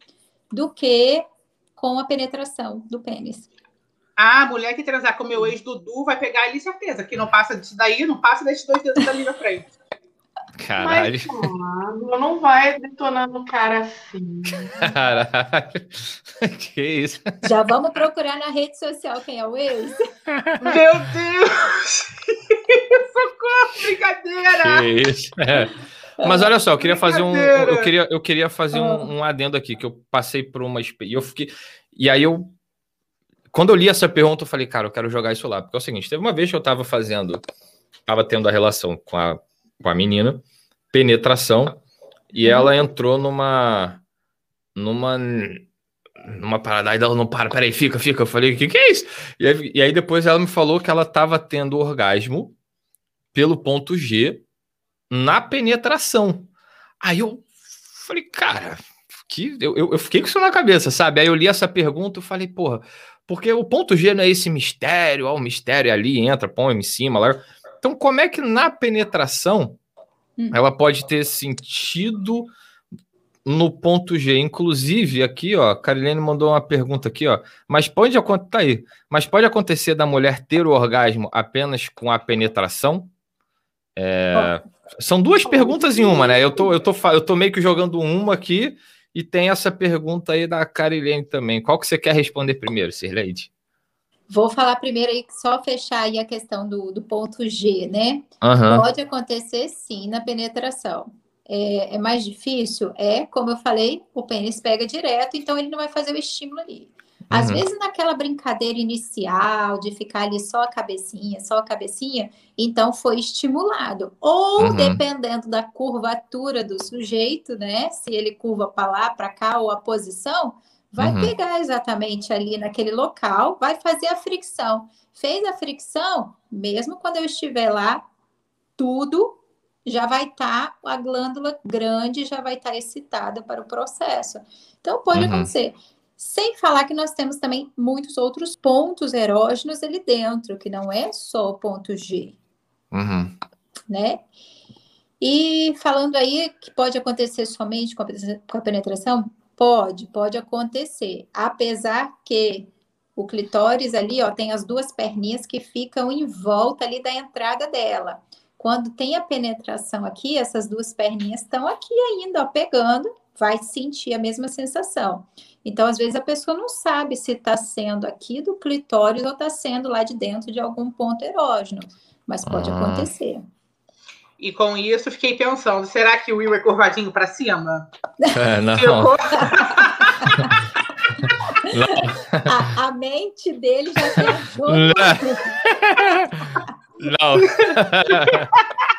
do que com a penetração do pênis. Ah, a mulher que transar com meu ex Dudu vai pegar ali certeza que não passa disso daí, não passa desses dois dedos dali na frente. Caralho. Mas, mano, não vai detonando o cara assim. Caralho. Que isso? Já vamos procurar na rede social quem é o ex? Meu Deus! Socorro, brincadeira! Que isso. É. Mas olha só, eu queria fazer um, eu queria, eu queria fazer um, um adendo aqui que eu passei por uma e eu fiquei e aí eu quando eu li essa pergunta eu falei, cara, eu quero jogar isso lá porque é o seguinte, teve uma vez que eu tava fazendo, tava tendo a relação com a, com a menina, penetração e uhum. ela entrou numa numa numa parada, aí ela não para, peraí, fica, fica. Eu falei, o que, que é isso? E aí, e aí, depois ela me falou que ela tava tendo orgasmo pelo ponto G na penetração. Aí eu falei, cara, que, eu, eu, eu fiquei com isso na cabeça, sabe? Aí eu li essa pergunta e falei, porra, porque o ponto G não é esse mistério, ó, o mistério ali entra, põe em cima lá. Então, como é que na penetração hum. ela pode ter sentido no ponto G. Inclusive, aqui, ó, a Carilene mandou uma pergunta aqui, ó. Mas pode acontecer. Tá aí. Mas pode acontecer da mulher ter o orgasmo apenas com a penetração? É, são duas perguntas em uma, né? Eu tô, eu, tô, eu tô meio que jogando uma aqui e tem essa pergunta aí da Carilene também. Qual que você quer responder primeiro, Sirleide? Vou falar primeiro aí, só fechar aí a questão do, do ponto G, né? Uhum. Pode acontecer sim na penetração é, é, mais difícil? É, como eu falei, o pênis pega direto, então ele não vai fazer o estímulo ali. Às uhum. vezes, naquela brincadeira inicial de ficar ali só a cabecinha, só a cabecinha, então foi estimulado. Ou, uhum. dependendo da curvatura do sujeito, né? Se ele curva para lá, para cá, ou a posição, vai uhum. pegar exatamente ali naquele local, vai fazer a fricção. Fez a fricção, mesmo quando eu estiver lá, tudo já vai estar, tá, a glândula grande já vai estar tá excitada para o processo. Então, pode uhum. acontecer. Sem falar que nós temos também muitos outros pontos erógenos ali dentro, que não é só o ponto G. Uhum. Né? E falando aí que pode acontecer somente com a, penetração, pode, pode acontecer. Apesar que o clitóris ali, ó, tem as duas perninhas que ficam em volta ali da entrada dela. Quando tem a penetração aqui, essas duas perninhas estão aqui ainda, ó, pegando, vai sentir a mesma sensação. Então, às vezes, a pessoa não sabe se está sendo aqui do clitóris ou está sendo lá de dentro de algum ponto erógeno, mas pode ah. acontecer. E com isso, fiquei pensando: será que o Will é curvadinho para cima? É, não. a, a, mente dele já viajou. Não. Não,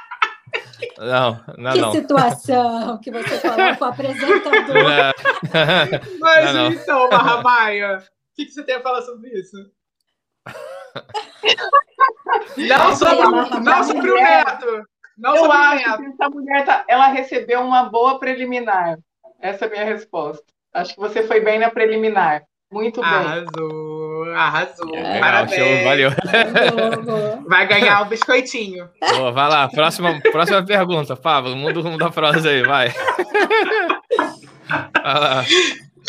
não, que não. situação que você falou com o apresentador. Não. Mas não, então, Marramaia, o que, que você tem a falar sobre isso? não sobre, não sobre o neto. Não Eu acho neto. que essa mulher tá, ela recebeu uma boa preliminar. Essa é a minha resposta. Acho que você foi bem na preliminar. Muito bem. Arrasou, arrasou. É, Parabéns. Show, valeu. Vai ganhar um biscoitinho. Boa, vai lá, próxima, próxima pergunta, Pablo. Muda o rumo da frase aí, vai.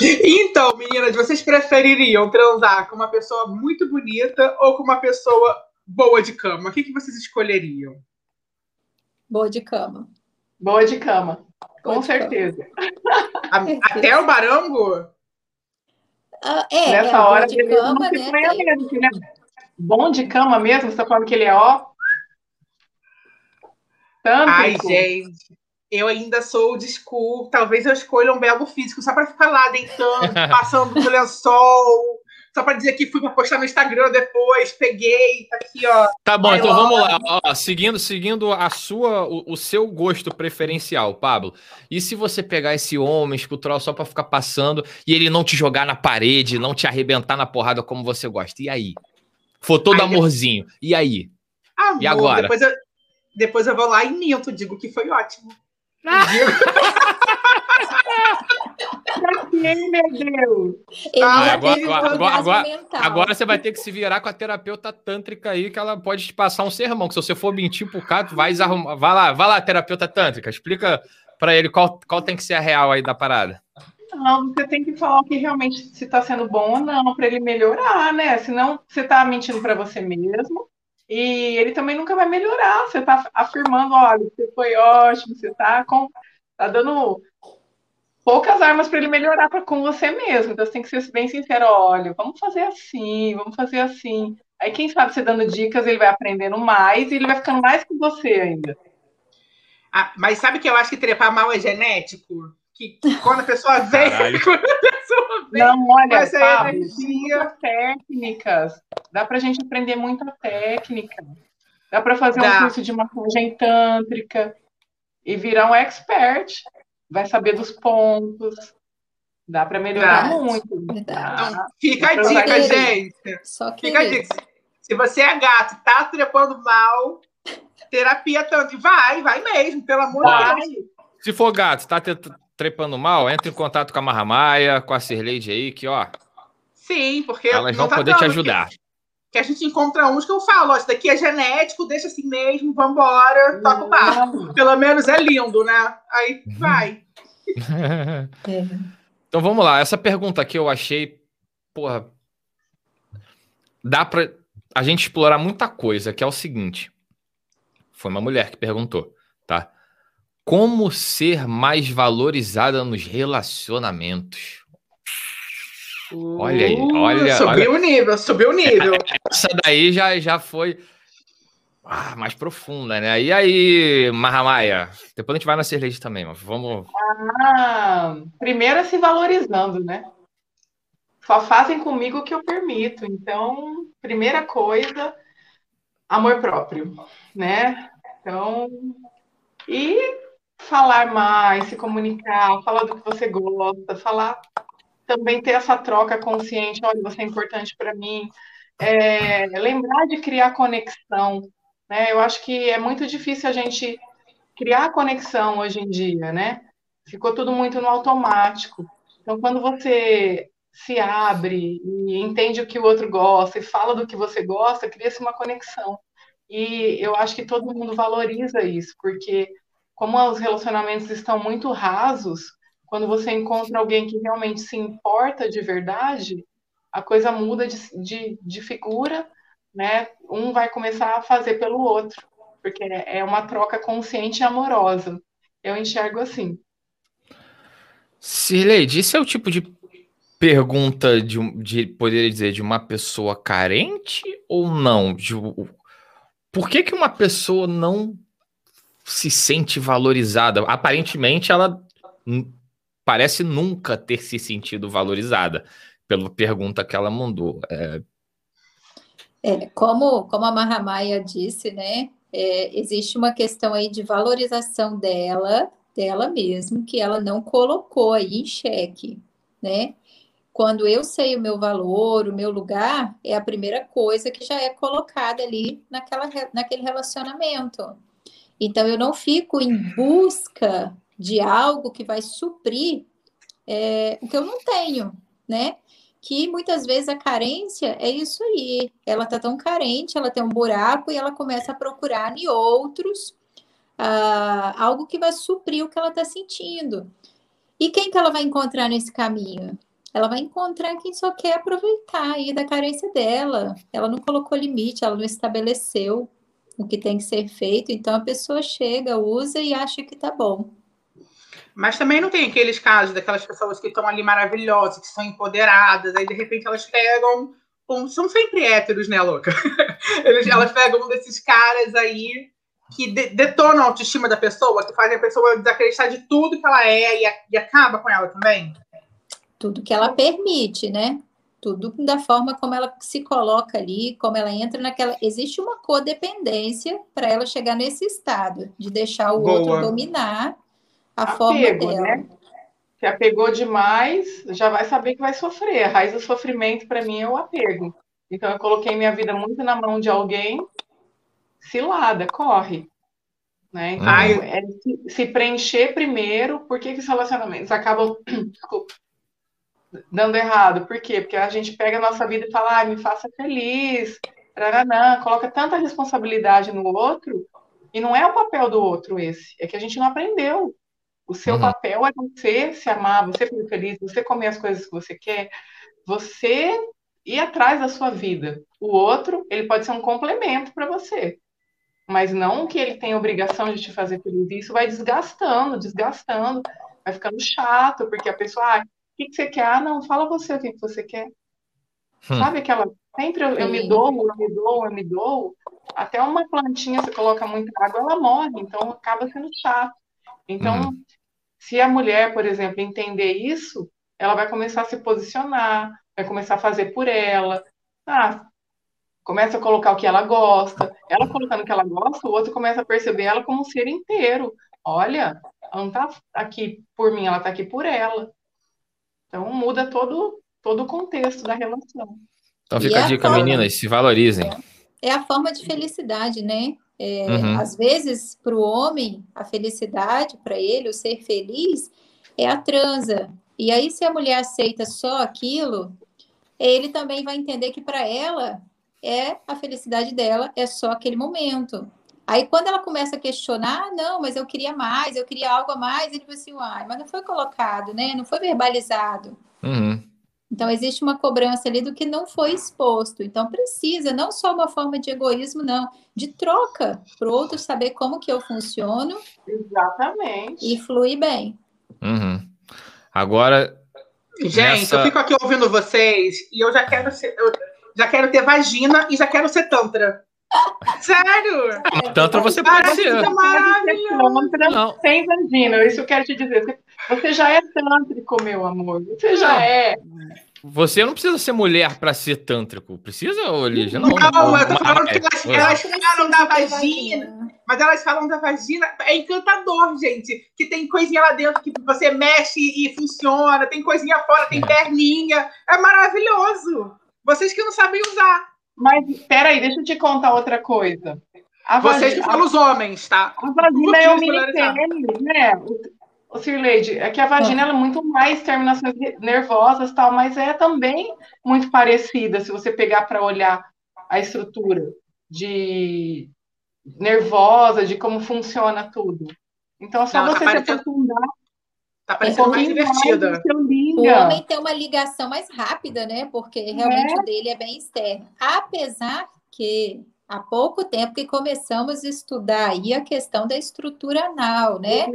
Então, meninas, vocês prefeririam transar com uma pessoa muito bonita ou com uma pessoa boa de cama? O que, que vocês escolheriam? Boa de cama. Boa de cama, com boa certeza. Até o barango? Uh, é, Nessa é, hora, de cama, né? Mesmo, né? Bom de cama mesmo, você está falando que ele é ó. Tanto Ai, gente, eu ainda sou de school. Talvez eu escolha um belo físico só para ficar lá deitando, passando pelo lençol, só para dizer que fui para postar no Instagram depois, peguei, tá aqui, ó. Tá bom, então vamos lá. Ó, seguindo, seguindo a sua, o, o, seu gosto preferencial, Pablo. E se você pegar esse homem escultural só para ficar passando e ele não te jogar na parede, não te arrebentar na porrada como você gosta? E aí? For todo aí, amorzinho. E aí? Amor, e agora? Depois eu, depois eu vou lá e minto, digo que foi ótimo. meu Deus? Ah, agora, agora, agora, agora, você vai ter que se virar com a terapeuta tântrica aí, que ela pode te passar um sermão. Que se você for mentir pro cara, vai arrumar. Vai lá, vai lá, terapeuta tântrica. Explica para ele qual, qual tem que ser a real aí da parada. Não, você tem que falar o que realmente se está sendo bom ou não, para ele melhorar, né? Senão você está mentindo para você mesmo e ele também nunca vai melhorar. Você está afirmando, olha, você foi ótimo, você está com, tá dando poucas armas para ele melhorar pra, com você mesmo. Então você tem que ser bem sincero, olha, vamos fazer assim, vamos fazer assim. Aí, quem sabe você dando dicas, ele vai aprendendo mais e ele vai ficando mais com você ainda. Ah, mas sabe que eu acho que trepar mal é genético? Que quando a pessoa vem, quando a pessoa vem, não, olha, Pablo, muitas técnicas. Dá pra gente aprender muita técnica. Dá para fazer Dá. um curso de massagem tântrica e virar um expert. Vai saber dos pontos. Dá para melhorar Dá. muito. Então, fica a dica, gente. Só que... Fica a dica. Se você é gato, tá trepando mal, terapia tanto. Vai, vai mesmo, pelo amor de Deus. Se for gato, tá trepando mal, entre em contato com a Marramaia, com a Sirleide aí, que ó. Sim, porque. Elas vão tá poder te ajudar. Que, que, a gente encontra uns que eu falo, ó, isso daqui é genético, deixa assim mesmo, vambora, toca o barco. Pelo menos é lindo, né? Aí vai. É. então vamos lá, essa pergunta aqui eu achei, porra, dá pra a gente explorar muita coisa, que é o seguinte. Foi uma mulher que perguntou, tá? Como ser mais valorizada nos relacionamentos? Olha aí, uh, olha. Subiu olha. o nível, subiu o nível. Essa daí já, já foi ah, mais profunda, né? E aí, Mahamaya? Depois a gente vai na cerveja também, mas vamos. Ah, primeiro é se valorizando, né? Só fazem comigo o que eu permito. Então, primeira coisa, amor próprio, né? Então, e falar mais, se comunicar, falar do que você gosta, falar também ter essa troca consciente, olha, você é importante para mim. É, lembrar de criar conexão, né? Eu acho que é muito difícil a gente criar conexão hoje em dia, né? Ficou tudo muito no automático. Então, quando você se abre e entende o que o outro gosta e fala do que você gosta, cria-se uma conexão. E eu acho que todo mundo valoriza isso, porque como os relacionamentos estão muito rasos, quando você encontra alguém que realmente se importa de verdade, a coisa muda de, de, de figura, né? Um vai começar a fazer pelo outro, porque é uma troca consciente e amorosa. Eu enxergo assim. Sirleide, isso é o tipo de pergunta de, de poderia dizer de uma pessoa carente ou não? De, por que, que uma pessoa não se sente valorizada? Aparentemente, ela parece nunca ter se sentido valorizada, pela pergunta que ela mandou. É... É, como, como a Mahamaya disse, né? É, existe uma questão aí de valorização dela, dela mesma, que ela não colocou aí em xeque, né? Quando eu sei o meu valor, o meu lugar, é a primeira coisa que já é colocada ali naquela, naquele relacionamento. Então, eu não fico em busca de algo que vai suprir é, o que eu não tenho, né? Que muitas vezes a carência é isso aí. Ela tá tão carente, ela tem um buraco e ela começa a procurar em outros uh, algo que vai suprir o que ela está sentindo. E quem que ela vai encontrar nesse caminho? Ela vai encontrar quem só quer aproveitar aí da carência dela. Ela não colocou limite, ela não estabeleceu o que tem que ser feito. Então a pessoa chega, usa e acha que tá bom. Mas também não tem aqueles casos daquelas pessoas que estão ali maravilhosas, que são empoderadas, aí de repente elas pegam. Um, são sempre héteros, né, louca? Eles, elas pegam um desses caras aí que de, detonam a autoestima da pessoa, que fazem a pessoa desacreditar de tudo que ela é e, e acaba com ela também. Tudo que ela permite, né? Tudo da forma como ela se coloca ali, como ela entra naquela. Existe uma codependência para ela chegar nesse estado de deixar o Boa. outro dominar a apego, forma dela. Né? Se apegou demais, já vai saber que vai sofrer. A raiz do sofrimento, para mim, é o apego. Então, eu coloquei minha vida muito na mão de alguém, cilada, corre. Né? Então, uhum. é se, se, preencher primeiro, por que, que os relacionamentos acabam dando errado? Por quê? Porque a gente pega a nossa vida e fala, ah, me faça feliz, Taranã, coloca tanta responsabilidade no outro, e não é o papel do outro esse, é que a gente não aprendeu. O seu uhum. papel é você se amar, você ser feliz, você comer as coisas que você quer, você ir atrás da sua vida. O outro, ele pode ser um complemento para você, mas não que ele tem obrigação de te fazer feliz. Isso vai desgastando, desgastando, vai ficando chato, porque a pessoa, ah, o que, que você quer? Ah, não, fala você o que, que você quer. Hum. Sabe aquela, Sempre eu, eu me dou, eu me dou, eu me dou. Até uma plantinha, você coloca muita água, ela morre, então acaba sendo chato. Então, uhum. Se a mulher, por exemplo, entender isso, ela vai começar a se posicionar, vai começar a fazer por ela. Ah, começa a colocar o que ela gosta. Ela colocando o que ela gosta, o outro começa a perceber ela como um ser inteiro. Olha, ela não está aqui por mim, ela está aqui por ela. Então muda todo, todo o contexto da relação. Então fica e a dica, forma, meninas, se valorizem. É a forma de felicidade, né? É, uhum. Às vezes, para o homem, a felicidade, para ele, o ser feliz, é a transa. E aí, se a mulher aceita só aquilo, ele também vai entender que para ela é a felicidade dela, é só aquele momento. Aí, quando ela começa a questionar, ah, não, mas eu queria mais, eu queria algo a mais, ele fala assim, uai, mas não foi colocado, né? Não foi verbalizado. Uhum. Então, existe uma cobrança ali do que não foi exposto. Então, precisa não só uma forma de egoísmo, não, de troca, para o outro saber como que eu funciono. Exatamente. E fluir bem. Uhum. Agora. Gente, nessa... eu fico aqui ouvindo vocês e eu já quero ser. Eu já quero ter vagina e já quero ser tantra. Sério? Ah, tantra você pode ser. Tantra não. sem vagina, isso eu quero te dizer. Você já é tântrico, meu amor. Você já não. é. Você não precisa ser mulher para ser tântrico. Precisa, Olívia? Não, não, não, eu tô falando que elas, elas falam da vagina, mas elas falam da vagina. É encantador, gente. Que tem coisinha lá dentro que você mexe e funciona, tem coisinha fora, tem é. perninha. É maravilhoso. Vocês que não sabem usar. Mas, peraí, deixa eu te contar outra coisa. A Vocês que falam os homens, tá? A vagina é um mini pênis, né? O Sirleide, é que a vagina é muito mais terminações nervosas tal, mas é também muito parecida se você pegar para olhar a estrutura de nervosa, de como funciona tudo. Então, é só não, você tá se aprofundar Tá parecendo um mais divertida. O homem tem uma ligação mais rápida, né? Porque realmente é. o dele é bem externo. Apesar que há pouco tempo que começamos a estudar aí a questão da estrutura anal, né?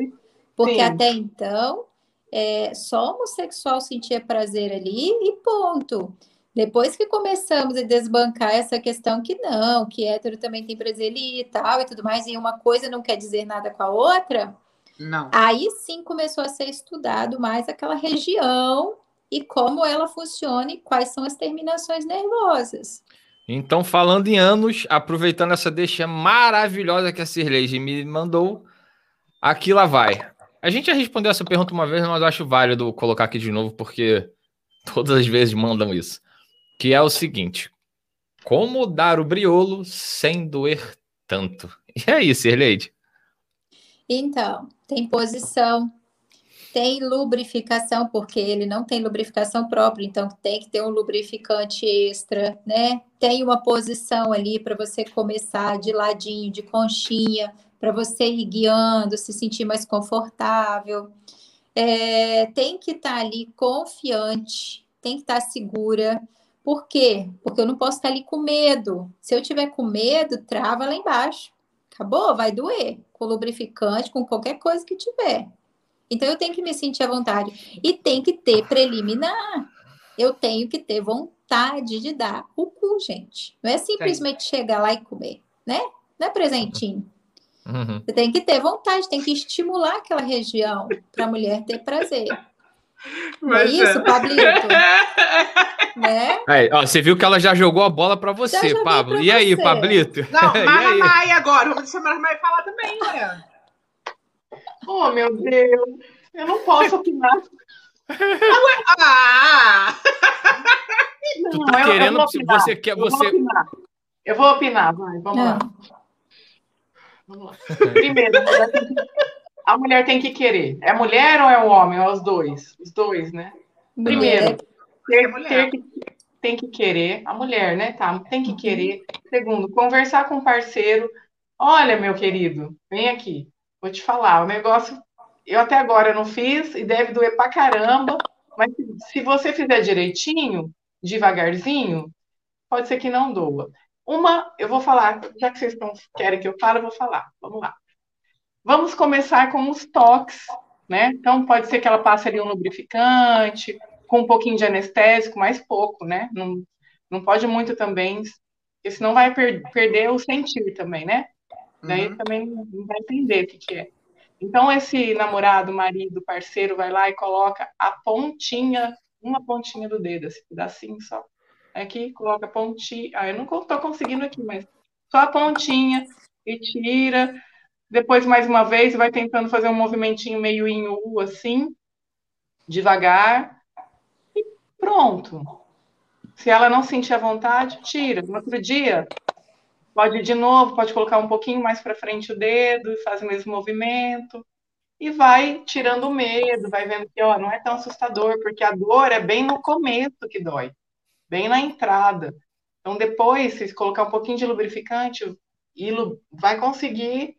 Porque Sim. até então é, só homossexual sentia prazer ali e ponto. Depois que começamos a desbancar essa questão que não, que hétero também tem prazer ali e tal e tudo mais, e uma coisa não quer dizer nada com a outra, não. Aí sim começou a ser estudado mais aquela região e como ela funciona e quais são as terminações nervosas. Então, falando em anos, aproveitando essa deixa maravilhosa que a Cirleide me mandou, aqui lá vai. A gente já respondeu essa pergunta uma vez, mas eu acho válido colocar aqui de novo, porque todas as vezes mandam isso. Que é o seguinte: como dar o briolo sem doer tanto? E aí, Cirleide? Então, tem posição, tem lubrificação, porque ele não tem lubrificação própria, então tem que ter um lubrificante extra, né? Tem uma posição ali para você começar de ladinho, de conchinha, para você ir guiando, se sentir mais confortável. É, tem que estar tá ali confiante, tem que estar tá segura. Por quê? Porque eu não posso estar tá ali com medo. Se eu tiver com medo, trava lá embaixo. Acabou? Vai doer. Com lubrificante, com qualquer coisa que tiver. Então eu tenho que me sentir à vontade. E tem que ter preliminar. Eu tenho que ter vontade de dar o cu, gente. Não é simplesmente Sim. chegar lá e comer, né? Não é presentinho. Uhum. Você tem que ter vontade, tem que estimular aquela região para a mulher ter prazer. Não é isso, Pablito? né? Aí, ó, você viu que ela já jogou a bola para você, Pablo. E aí, você. Pablito? Não, Marra Maia agora. Vamos deixar a Marra Maia falar também, né? Oh, meu Deus. Eu não posso opinar. ah! Não, tu tá eu, querendo, eu você quer, você... Vou opinar. Eu vou opinar, vai, vamos não. lá. Vamos lá. Primeiro, a mulher tem que querer. É mulher ou é o homem? Ou os dois? Os dois, né? Primeiro, ter, ter que, tem que querer. A mulher, né? Tá, tem que querer. Segundo, conversar com o parceiro. Olha, meu querido, vem aqui. Vou te falar, o negócio eu até agora não fiz e deve doer pra caramba, mas se você fizer direitinho, devagarzinho, pode ser que não doa. Uma, eu vou falar, já que vocês estão, querem que eu fale, eu vou falar. Vamos lá. Vamos começar com os toques, né? Então, pode ser que ela passe ali um lubrificante, com um pouquinho de anestésico, mais pouco, né? Não, Não pode muito também, porque senão vai per perder o sentir também, né? Uhum. Daí também não vai entender o que, que é. Então, esse namorado, marido, parceiro vai lá e coloca a pontinha, uma pontinha do dedo, esse pedacinho só. Aqui, coloca a pontinha. Ah, eu não estou conseguindo aqui, mas só a pontinha e tira. Depois, mais uma vez, vai tentando fazer um movimentinho meio em U, assim, devagar. E pronto. Se ela não sentir a vontade, tira. No outro dia, pode ir de novo, pode colocar um pouquinho mais para frente o dedo faz o mesmo movimento. E vai tirando o medo, vai vendo que ó, não é tão assustador, porque a dor é bem no começo que dói, bem na entrada. Então, depois, se colocar um pouquinho de lubrificante, vai conseguir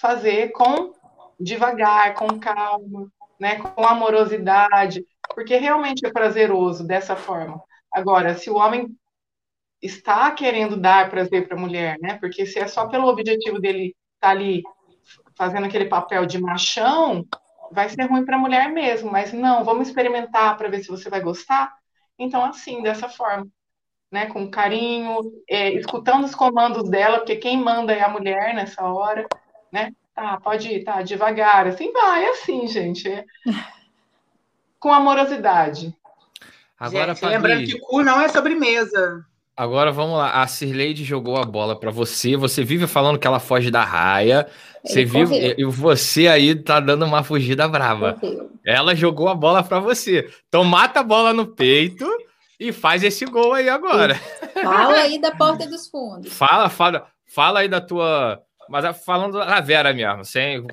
fazer com devagar, com calma, né, com amorosidade, porque realmente é prazeroso dessa forma. Agora, se o homem está querendo dar prazer para a mulher, né? Porque se é só pelo objetivo dele estar tá ali fazendo aquele papel de machão, vai ser ruim para a mulher mesmo. Mas não, vamos experimentar para ver se você vai gostar. Então, assim, dessa forma, né? Com carinho, é, escutando os comandos dela, porque quem manda é a mulher nessa hora, né? Tá, pode ir, tá, devagar, assim vai, assim, gente. É. Com amorosidade. Agora, Gente, lembrando que cu não é sobremesa. Agora vamos lá. A Cirleide jogou a bola para você. Você vive falando que ela foge da raia. Você vive e você aí tá dando uma fugida brava. Correu. Ela jogou a bola para você. Então mata a bola no peito e faz esse gol aí agora. Fala aí da porta dos fundos. Fala, fala, fala aí da tua. Mas falando da Vera mesmo, sem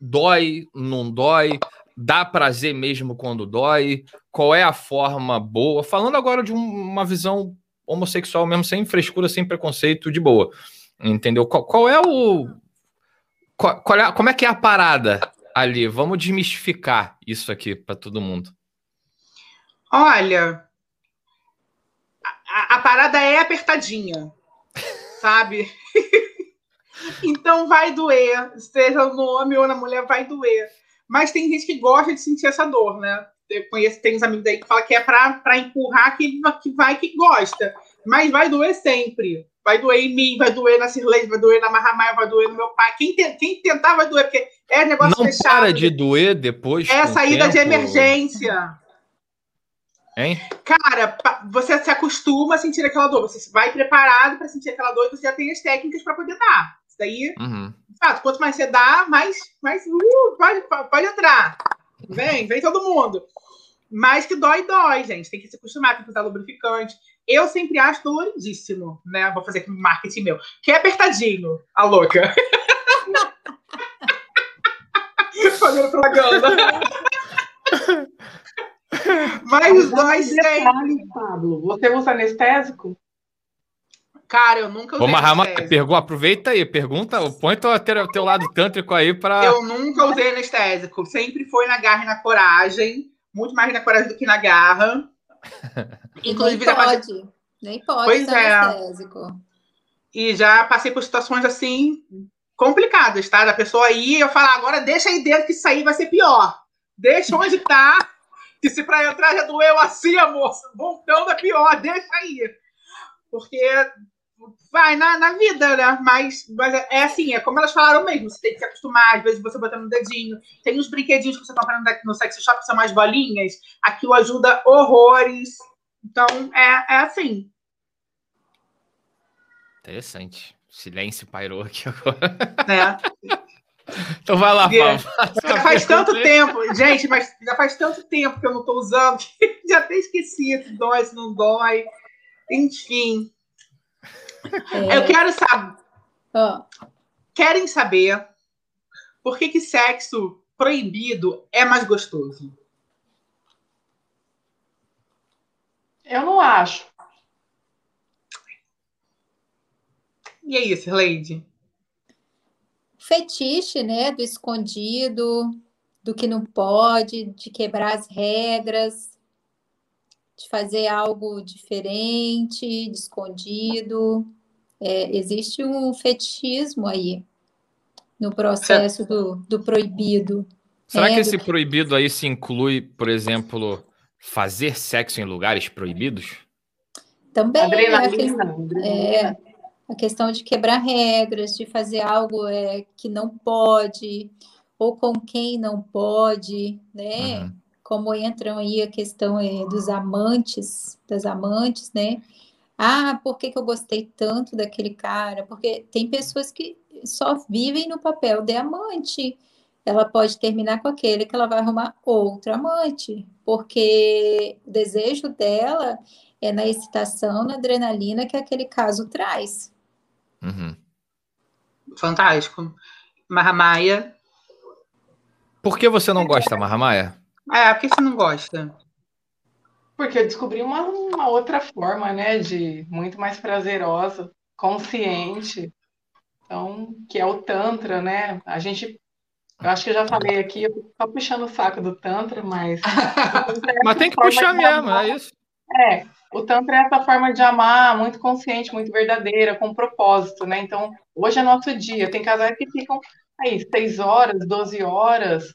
dói, não dói, dá prazer mesmo quando dói? Qual é a forma boa? Falando agora de uma visão homossexual mesmo, sem frescura, sem preconceito, de boa. Entendeu? Qual, qual é o. Qual, qual é, como é que é a parada ali? Vamos desmistificar isso aqui para todo mundo. Olha, a, a parada é apertadinha, sabe? então vai doer, seja no homem ou na mulher, vai doer. Mas tem gente que gosta de sentir essa dor, né? Eu conheço, tem uns amigos aí que falam que é para empurrar que, que vai que gosta. Mas vai doer sempre. Vai doer em mim, vai doer na Cirlei, vai doer na Marramaia, vai doer no meu pai. Quem, te, quem tentar vai doer, porque é negócio Não fechado. para de doer depois. É saída tempo. de emergência. Hein? Cara, você se acostuma a sentir aquela dor. Você vai preparado para sentir aquela dor e você já tem as técnicas para poder dar. Isso daí, uhum. fato, quanto mais você dá, mais, mais uh, pode, pode entrar. Vem, vem todo mundo. Mas que dói, dói, gente. Tem que se acostumar, tem que usar lubrificante. Eu sempre acho doloridíssimo, né? Vou fazer aqui um marketing meu. Que é apertadinho, a louca. Fazendo propaganda. Mas dói sempre. Pablo, você usa anestésico? Cara, eu nunca usei Vamos anestésico. Pergunta, aproveita aí, pergunta, põe teu, teu, teu lado tântrico aí para. Eu nunca usei anestésico, sempre foi na garra e na coragem, muito mais na coragem do que na garra. Inclusive, nem pode, nem pode pois é. anestésico. E já passei por situações assim complicadas, tá? Da pessoa aí, eu falar, agora deixa aí dentro que isso aí vai ser pior. Deixa onde tá, que se pra entrar já doeu assim, amor, voltando é pior, deixa aí. Porque vai na, na vida, né? Mas, mas é, é assim, é como elas falaram mesmo, você tem que se acostumar, às vezes você botando no dedinho. Tem uns brinquedinhos que você compra no sex shop que são mais bolinhas, aquilo ajuda horrores. Então, é, é assim. Interessante. Silêncio pairou aqui agora. É. Então vai lá, Paulo. Já faz tanto tempo, gente, mas já faz tanto tempo que eu não estou usando já até esqueci se dói, se não dói. Enfim, é... Eu quero saber. Oh. Querem saber por que, que sexo proibido é mais gostoso? Eu não acho. E é isso, Lady? Fetiche, né? Do escondido, do que não pode, de quebrar as regras, de fazer algo diferente, de escondido é, existe um fetichismo aí no processo do, do proibido. Será é, que esse proibido aí se inclui, por exemplo, fazer sexo em lugares proibidos? Também Adrenalina. a, que- adrenalina. é, a questão de quebrar regras, de fazer algo é, que não pode, ou com quem não pode, né? Uhum. Como entram aí a questão é, dos amantes, das amantes, né? Ah, por que que eu gostei tanto daquele cara? Porque tem pessoas que só vivem no papel de amante. Ela pode terminar com aquele que ela vai arrumar outro amante, porque o desejo dela é na excitação, na adrenalina que aquele caso traz. Uhum. Fantástico. Marramaia. Por que você não gosta, Marramaia? É, por que você não gosta? Porque eu descobri uma, uma outra forma, né, de muito mais prazerosa, consciente. Então, que é o Tantra, né? A gente, eu acho que eu já falei aqui, eu fico só puxando o saco do Tantra, mas. Mas tem que puxar mesmo, amar. é isso. É, o Tantra é essa forma de amar muito consciente, muito verdadeira, com propósito, né? Então, hoje é nosso dia. Tem casais que ficam aí seis horas, 12 horas,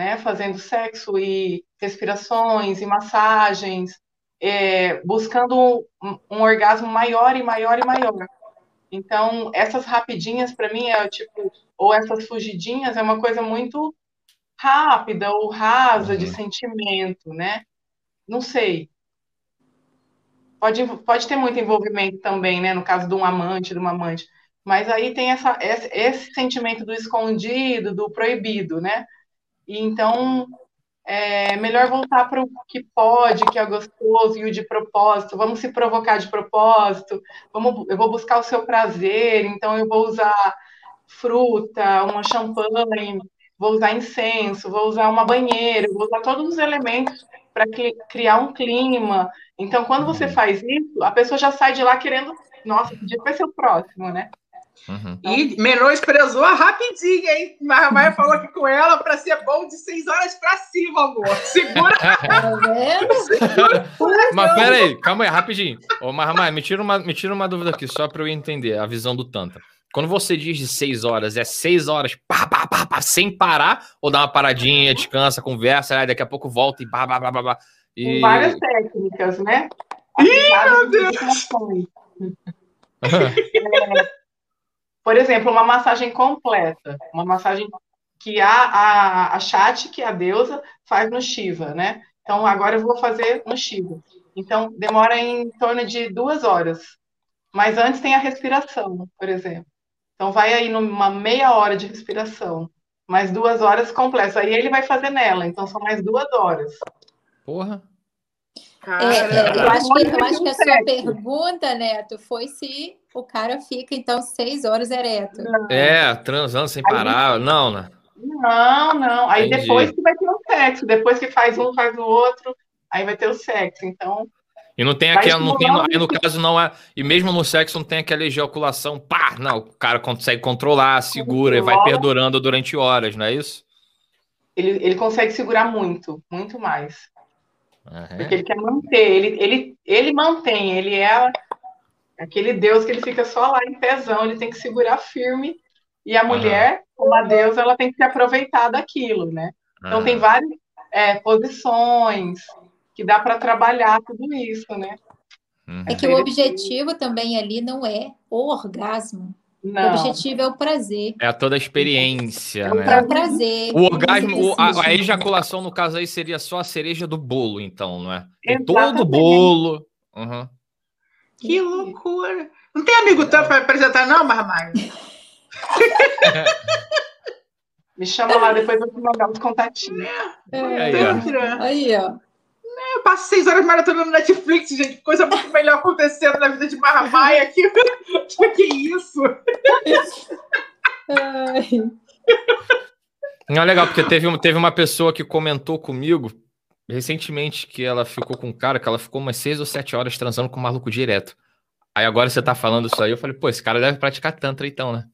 né? Fazendo sexo e respirações e massagens, é, buscando um, um orgasmo maior e maior e maior. Então, essas rapidinhas, para mim, é tipo, ou essas fugidinhas, é uma coisa muito rápida ou rasa de Uhum. sentimento, né? Não sei. Pode, pode ter muito envolvimento também, né? No caso de um amante, de uma amante. Mas aí tem essa, esse, esse sentimento do escondido, do proibido, né? E então é melhor voltar para o que pode, que é gostoso e o de propósito. Vamos se provocar de propósito. Vamos, eu vou buscar o seu prazer, então eu vou usar fruta, uma champanhe, vou usar incenso, vou usar uma banheira, vou usar todos os elementos para criar um clima. Então, quando você faz isso, a pessoa já sai de lá querendo, nossa, que dia vai ser o próximo, né? Uhum. E menosprezou a rapidinho, hein? Marramaia falou aqui com ela para ser bom de seis horas para cima, amor. Segura Tá? Mas pera aí, calma aí, rapidinho. Ô, Marramaia, me tira, uma, me tira uma dúvida aqui, só para eu entender a visão do Tantra. Quando você diz de seis horas, é seis horas pá, pá, pá, pá, sem parar? Ou dá uma paradinha, descansa, conversa, aí daqui a pouco volta e blá, blá, blá, blá, blá. E... Com várias técnicas, né? Ih, meu Deus! Por exemplo, uma massagem completa, uma massagem que a, a, a Chat, que é a deusa, faz no Shiva, né? Então, agora eu vou fazer no Shiva. Então, demora em torno de duas horas. Mas antes tem a respiração, por exemplo. Então, vai aí numa meia hora de respiração, mais duas horas completas. Aí ele vai fazer nela, então são mais duas horas. Porra. É, é, eu, acho que, eu acho que a sua pergunta, Neto, foi se o cara fica, então, seis horas ereto. Não. É, transando sem parar. Não, né? Não, não. Aí Entendi. depois que vai ter o sexo. Depois que faz um, faz o outro, aí vai ter o sexo. Então, E não tem aquela, não tem, aí no caso não é, e mesmo no sexo não tem aquela ejaculação, pá, não, o cara consegue controlar, segura e vai perdurando durante horas, não é isso? ele, ele consegue segurar muito, muito mais. Aham. Porque ele quer manter. Ele, ele, ele mantém. Ele é aquele Deus que ele fica só lá em pezão. Ele tem que segurar firme. E a mulher, como a deusa, ela tem que se aproveitar daquilo, né? Então, tem várias é, posições que dá para trabalhar tudo isso, né? Uhum. É que o objetivo também ali não é o orgasmo. O Não. objetivo é o prazer. É toda a experiência, É o né? É o prazer. O orgasmo, o- a, a ejaculação, no caso aí, seria só a cereja do bolo, então, não é? Tem todo o bolo. Uhum. Que loucura. Não tem amigo tanto para apresentar, não, Marramaia? Me chama lá, depois eu vou te mandar uns contatinhos. É, Aí, ó. Aí, ó. Passo seis horas maratonando no Netflix, gente. Coisa muito melhor acontecendo na vida de Marramaia que, que isso. Ai. Não, é legal, porque teve, teve uma pessoa que comentou comigo recentemente que ela ficou com um cara que ela ficou umas seis ou sete horas transando com um maluco direto. Aí agora você tá falando isso aí, eu falei, pô, esse cara deve praticar tantra então, né?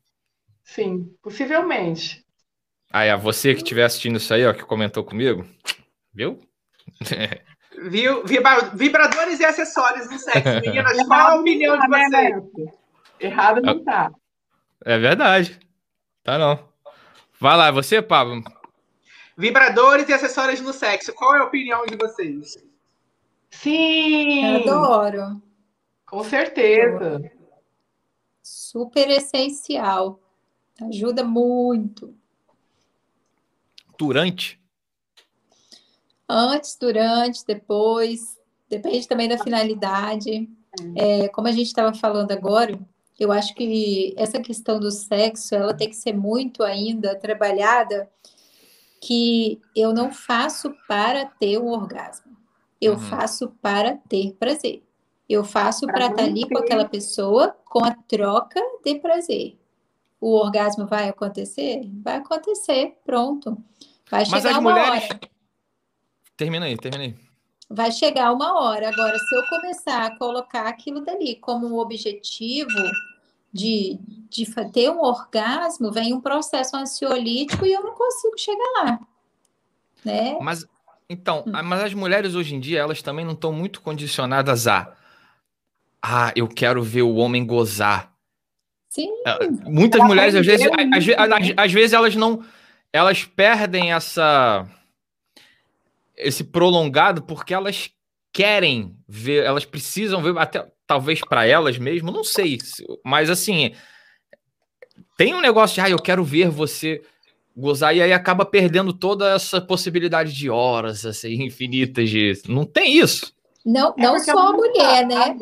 Sim, possivelmente. Aí, a você que estiver assistindo isso aí, ó, que comentou comigo, viu? Viu? Vibra- Vibradores e acessórios no sexo. Meninas, qual a opinião de Né, vocês? Errado não tá. É verdade. Tá não. Vai lá, é você, Pablo? Vibradores e acessórios no sexo. Qual é a opinião de vocês? Sim! Adoro. Com certeza. Super essencial. Ajuda muito. Durante? Antes, durante, depois. Depende também da finalidade. É, como a gente estava falando agora, eu acho que essa questão do sexo, ela tem que ser muito ainda trabalhada, que eu não faço para ter um orgasmo. Eu uhum. faço para ter prazer. Eu faço para estar tá ali com aquela pessoa com a troca de prazer. O orgasmo vai acontecer? Vai acontecer, pronto. Vai chegar Mas as uma mulheres... hora. Termina aí, termina aí vai chegar uma hora. Agora, se eu começar a colocar aquilo dali como um objetivo de, de ter um orgasmo, vem um processo ansiolítico e eu não consigo chegar lá. Né? Mas, então, hum. mas as mulheres hoje em dia, elas também não estão muito condicionadas a ah, eu quero ver o homem gozar. Sim. É, muitas mulheres, às vezes, às, às, às vezes, elas não. Elas perdem essa esse prolongado porque elas querem ver, elas precisam ver, até talvez para elas mesmo, não sei, mas assim, tem um negócio de, ah, eu quero ver você gozar, e aí acaba perdendo toda essa possibilidade de horas, assim, infinitas de. Não tem isso. Não, é não só a mulher, né?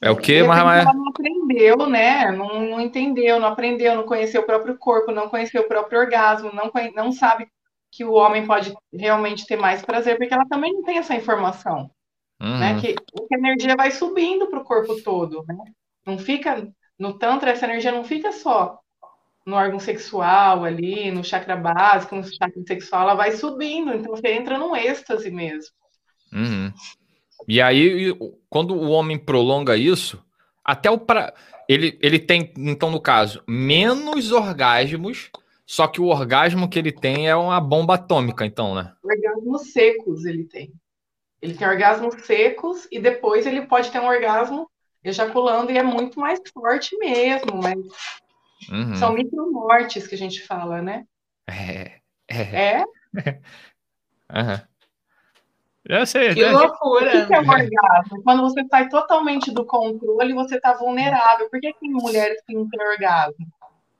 É o quê, mas, mas... Ela não aprendeu, né? Não, não, entendeu, não aprendeu, não conheceu o próprio corpo, não conheceu o próprio orgasmo, não, não sabe que o homem pode realmente ter mais prazer, porque ela também não tem essa informação. Né? Uhum. Né? Que, que a energia vai subindo para o corpo todo. Né? Não fica. No Tantra, essa energia não fica só no órgão sexual ali, no chakra básico, no chakra sexual, ela vai subindo, então você entra num êxtase mesmo. Uhum. E aí, quando o homem prolonga isso, até o pra... ele, ele tem, então, no caso, menos orgasmos só que o orgasmo que ele tem é uma bomba atômica, então, né? Orgasmos secos ele tem. Ele tem orgasmos secos e depois ele pode ter um orgasmo ejaculando e é muito mais forte mesmo, mas uhum. são micromortes que a gente fala, né? É. É? é? Uhum. Eu sei. Que loucura. O que é um orgasmo? Quando você sai totalmente do controle, você está vulnerável. Por que tem mulheres que não têm orgasmo?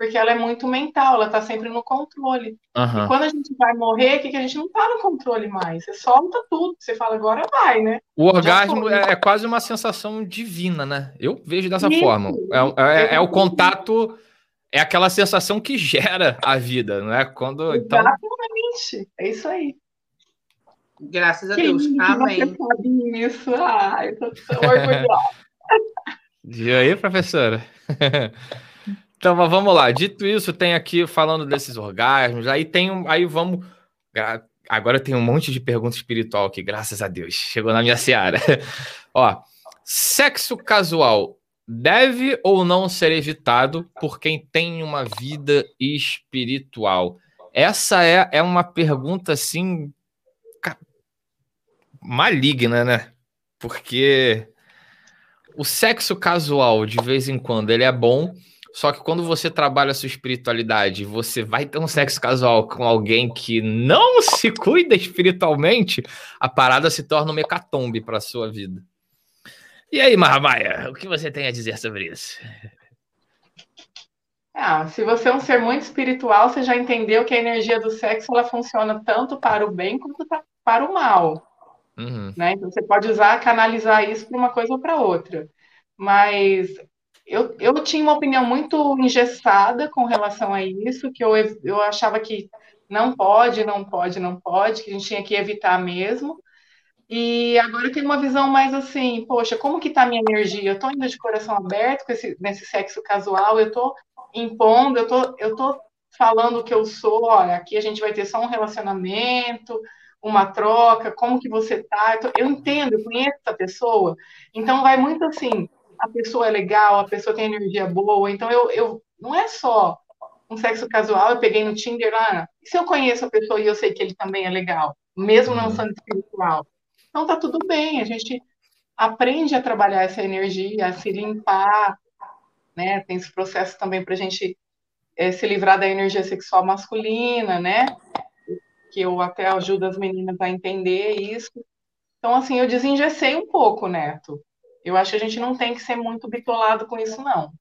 Porque ela é muito mental, ela está sempre no controle. Uhum. E quando a gente vai morrer, que, que a gente não está no controle mais. Você solta tudo, você fala, agora vai, né? O orgasmo é, é, quase uma sensação divina, né? Eu vejo dessa Isso. forma. É, é, é, o contato, é aquela sensação que gera a vida, não é? Quando, então... Exatamente, é isso aí. Graças a que Deus. Amém. Você sabe isso. Ai, eu tô tão orgulhosa. E aí, professora? Então, vamos lá. Dito isso, tem aqui falando desses orgasmos. Aí tem um, aí vamos. Agora tem um monte de pergunta espiritual aqui, graças a Deus. Chegou na minha seara. Ó, sexo casual deve ou não ser evitado por quem tem uma vida espiritual? Essa é, é uma pergunta assim maligna, né? Porque o sexo casual, de vez em quando, ele é bom, só que quando você trabalha a sua espiritualidade, você vai ter um sexo casual com alguém que não se cuida espiritualmente, a parada se torna um mecatombe para sua vida. E aí, Marmaia, o que você tem a dizer sobre isso? Ah, se você é um ser muito espiritual, você já entendeu que a energia do sexo ela funciona tanto para o bem quanto para o mal. Uhum. Né? Então você pode usar, canalizar isso para uma coisa ou para outra. Mas eu, eu tinha uma opinião muito engessada com relação a isso, que eu, eu achava que não pode, não pode, não pode, que a gente tinha que evitar mesmo. E agora eu tenho uma visão mais assim, poxa, como que tá a minha energia? Eu tô indo de coração aberto com esse, nesse sexo casual, eu tô impondo, eu tô, eu tô falando o que eu sou, olha, aqui a gente vai ter só um relacionamento, uma troca, como que você tá? Eu, tô, eu entendo, eu conheço essa pessoa, então vai muito assim, a pessoa é legal, a pessoa tem energia boa. Então, eu, eu não é só um sexo casual, eu peguei no Tinder lá. E se eu conheço a pessoa e eu sei que ele também é legal, mesmo não uhum. sendo espiritual? Então, tá tudo bem, a gente aprende a trabalhar essa energia, a se limpar, né? Tem esse processo também para a gente é, se livrar da energia sexual masculina, né? Que eu até ajudo as meninas a entender isso. Então, assim, eu desengessei um pouco, Neto Eu acho que a gente não tem que ser muito bitolado com isso, não.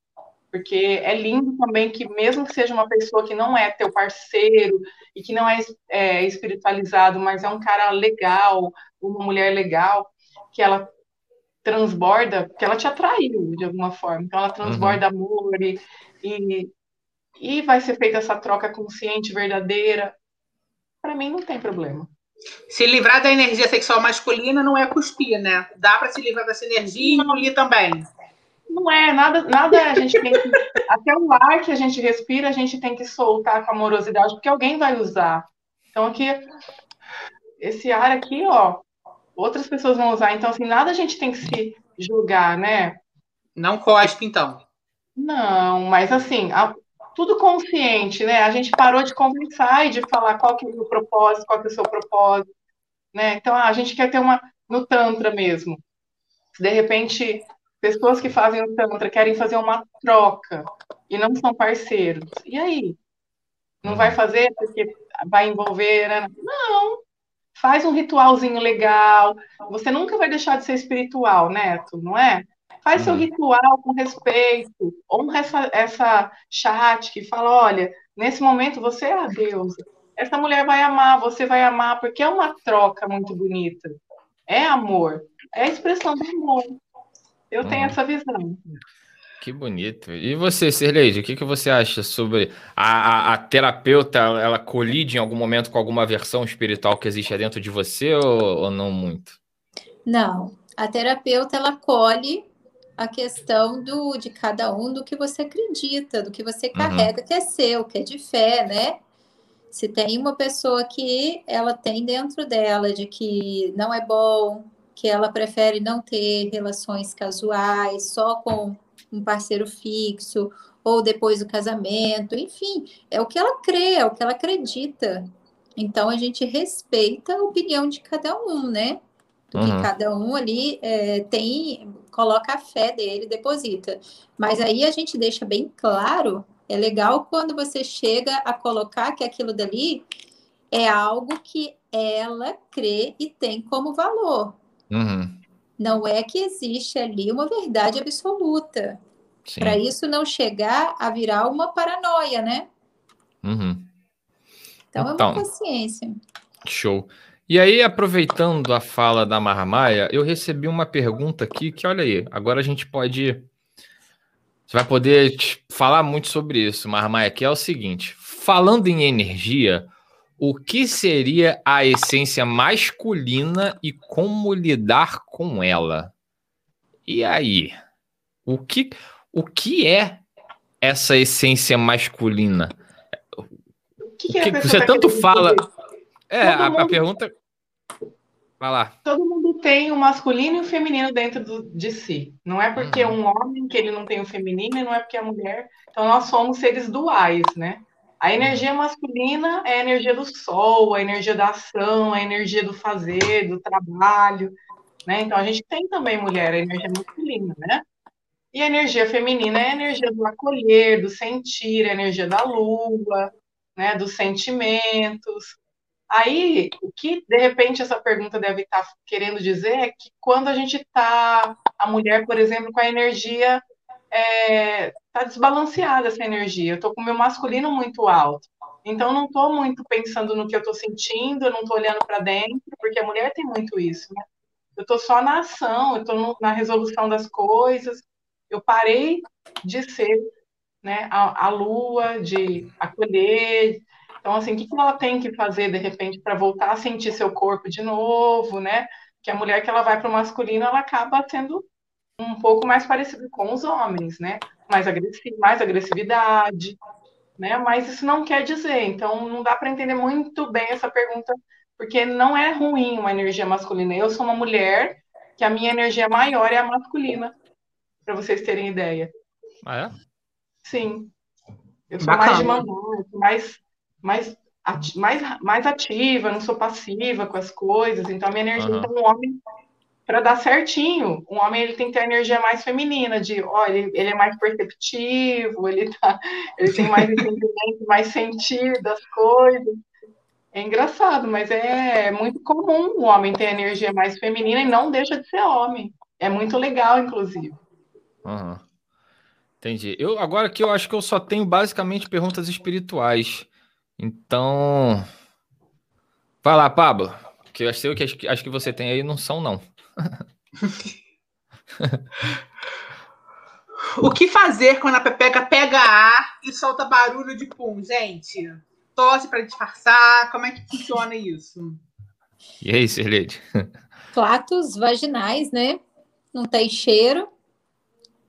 Porque é lindo também que, mesmo que seja uma pessoa que não é teu parceiro e que não é, é espiritualizado, mas é um cara legal, uma mulher legal, que ela transborda, que ela te atraiu de alguma forma. Então, ela transborda uhum. amor e, e, e vai ser feita essa troca consciente, verdadeira. Para mim, não tem problema. Se livrar da energia sexual masculina não é cuspir, né? Dá para se livrar dessa energia e engolir também. Não é, nada, nada a gente tem que. Até o ar que a gente respira, a gente tem que soltar com amorosidade, porque alguém vai usar. Então, aqui, esse ar aqui, ó, outras pessoas vão usar. Então, assim, nada a gente tem que se julgar, né? Não cospe, então. Não, mas assim, a, tudo consciente, né? A gente parou de conversar e de falar qual que é o propósito, qual que é o seu propósito, né? Então, a gente quer ter uma no tantra mesmo. De repente, pessoas que fazem o tantra querem fazer uma troca e não são parceiros. E aí? Não vai fazer porque vai envolver, né? Não. Faz um ritualzinho legal. Você nunca vai deixar de ser espiritual, Neto, não é? Faz seu uhum. ritual com respeito. Honra essa, essa chat que fala: olha, nesse momento você é a deusa. Essa mulher vai amar, você vai amar, porque é uma troca muito bonita. É amor. É a expressão do amor. Eu tenho hum. essa visão. Que bonito. E você, Serleide, o que, que você acha sobre a, a, a, terapeuta? Ela colide em algum momento com alguma versão espiritual que existe dentro de você ou, ou não muito? Não. A terapeuta ela colhe a questão do de cada um do que você acredita, do que você uhum. carrega, que é seu, que é de fé, né? Se tem uma pessoa que ela tem dentro dela de que não é bom, que ela prefere não ter relações casuais, só com um parceiro fixo, ou depois do casamento, enfim, é o que ela crê, é o que ela acredita. Então a gente respeita a opinião de cada um, né? Uhum. Que cada um ali é, tem, coloca a fé dele, deposita. Mas aí a gente deixa bem claro, é legal quando você chega a colocar que aquilo dali é algo que ela crê e tem como valor. Uhum. Não é que existe ali uma verdade absoluta. Para isso não chegar a virar uma paranoia, né? Uhum. Então, então, é uma então, consciência. Show. E aí, aproveitando a fala da Marmaia, eu recebi uma pergunta aqui que, olha aí, agora a gente pode. Você vai poder falar muito sobre isso, Marmaia, que é o seguinte: falando em energia, o que seria a essência masculina e como lidar com ela? E aí? O que, o que é essa essência masculina? O que, que, o que você tanto fala. É, a, a, pergunta. Vai lá. Todo mundo tem o masculino e o feminino dentro do, de si. Não é porque uhum. um homem que ele não tem o feminino e não é porque é mulher. Então nós somos seres duais, né? A energia masculina é a energia do sol, a energia da ação, a energia do fazer, do trabalho, né? Então a gente tem também mulher, a energia masculina, né? E a energia feminina é a energia do acolher, do sentir, a energia da lua, né? Dos sentimentos. Aí, o que de repente essa pergunta deve estar querendo dizer é que quando a gente está, a mulher, por exemplo, com a energia é, tá desbalanceada essa energia. Eu tô com o meu masculino muito alto. Então, não estou muito pensando no que eu estou sentindo, eu não estou olhando para dentro, porque a mulher tem muito isso, né? Eu estou só na ação, eu estou na resolução das coisas. Eu parei de ser né, a, a lua, de acolher. Então, assim, o que, ela tem que fazer, de repente, para voltar a sentir seu corpo de novo, né? Que a mulher que ela vai para o masculino, ela acaba sendo um pouco mais parecido com os homens, né? Mais, agressi mais agressividade, né? Mas isso não quer dizer. Então, não dá para entender muito bem essa pergunta, porque não é ruim uma energia masculina. Eu sou uma mulher que a minha energia maior é a masculina, para vocês terem ideia. Ah, é? Sim. Eu sou Bacana. mais de mandar, mais, mais, mais, mais ativa, não sou passiva com as coisas. Então, a minha energia, uhum. então, um homem para dar certinho. Um homem ele tem que ter a energia mais feminina, de ó, ele, ele é mais perceptivo, ele, tá, ele tem mais entendimento, mais sentido das coisas. É engraçado, mas é muito comum o homem ter a energia mais feminina e não deixa de ser homem. É muito legal, inclusive. Uhum. Entendi. Eu, agora que eu acho que eu só tenho basicamente perguntas espirituais. Então. Vai lá, Pablo. Que eu sei que acho, acho que você tem aí não são, não. o que fazer quando a pepeca pega ar e solta barulho de pum, gente? Tosse para disfarçar? Como é que funciona isso? E aí, Sirlede? Platos vaginais, né? Não tem cheiro,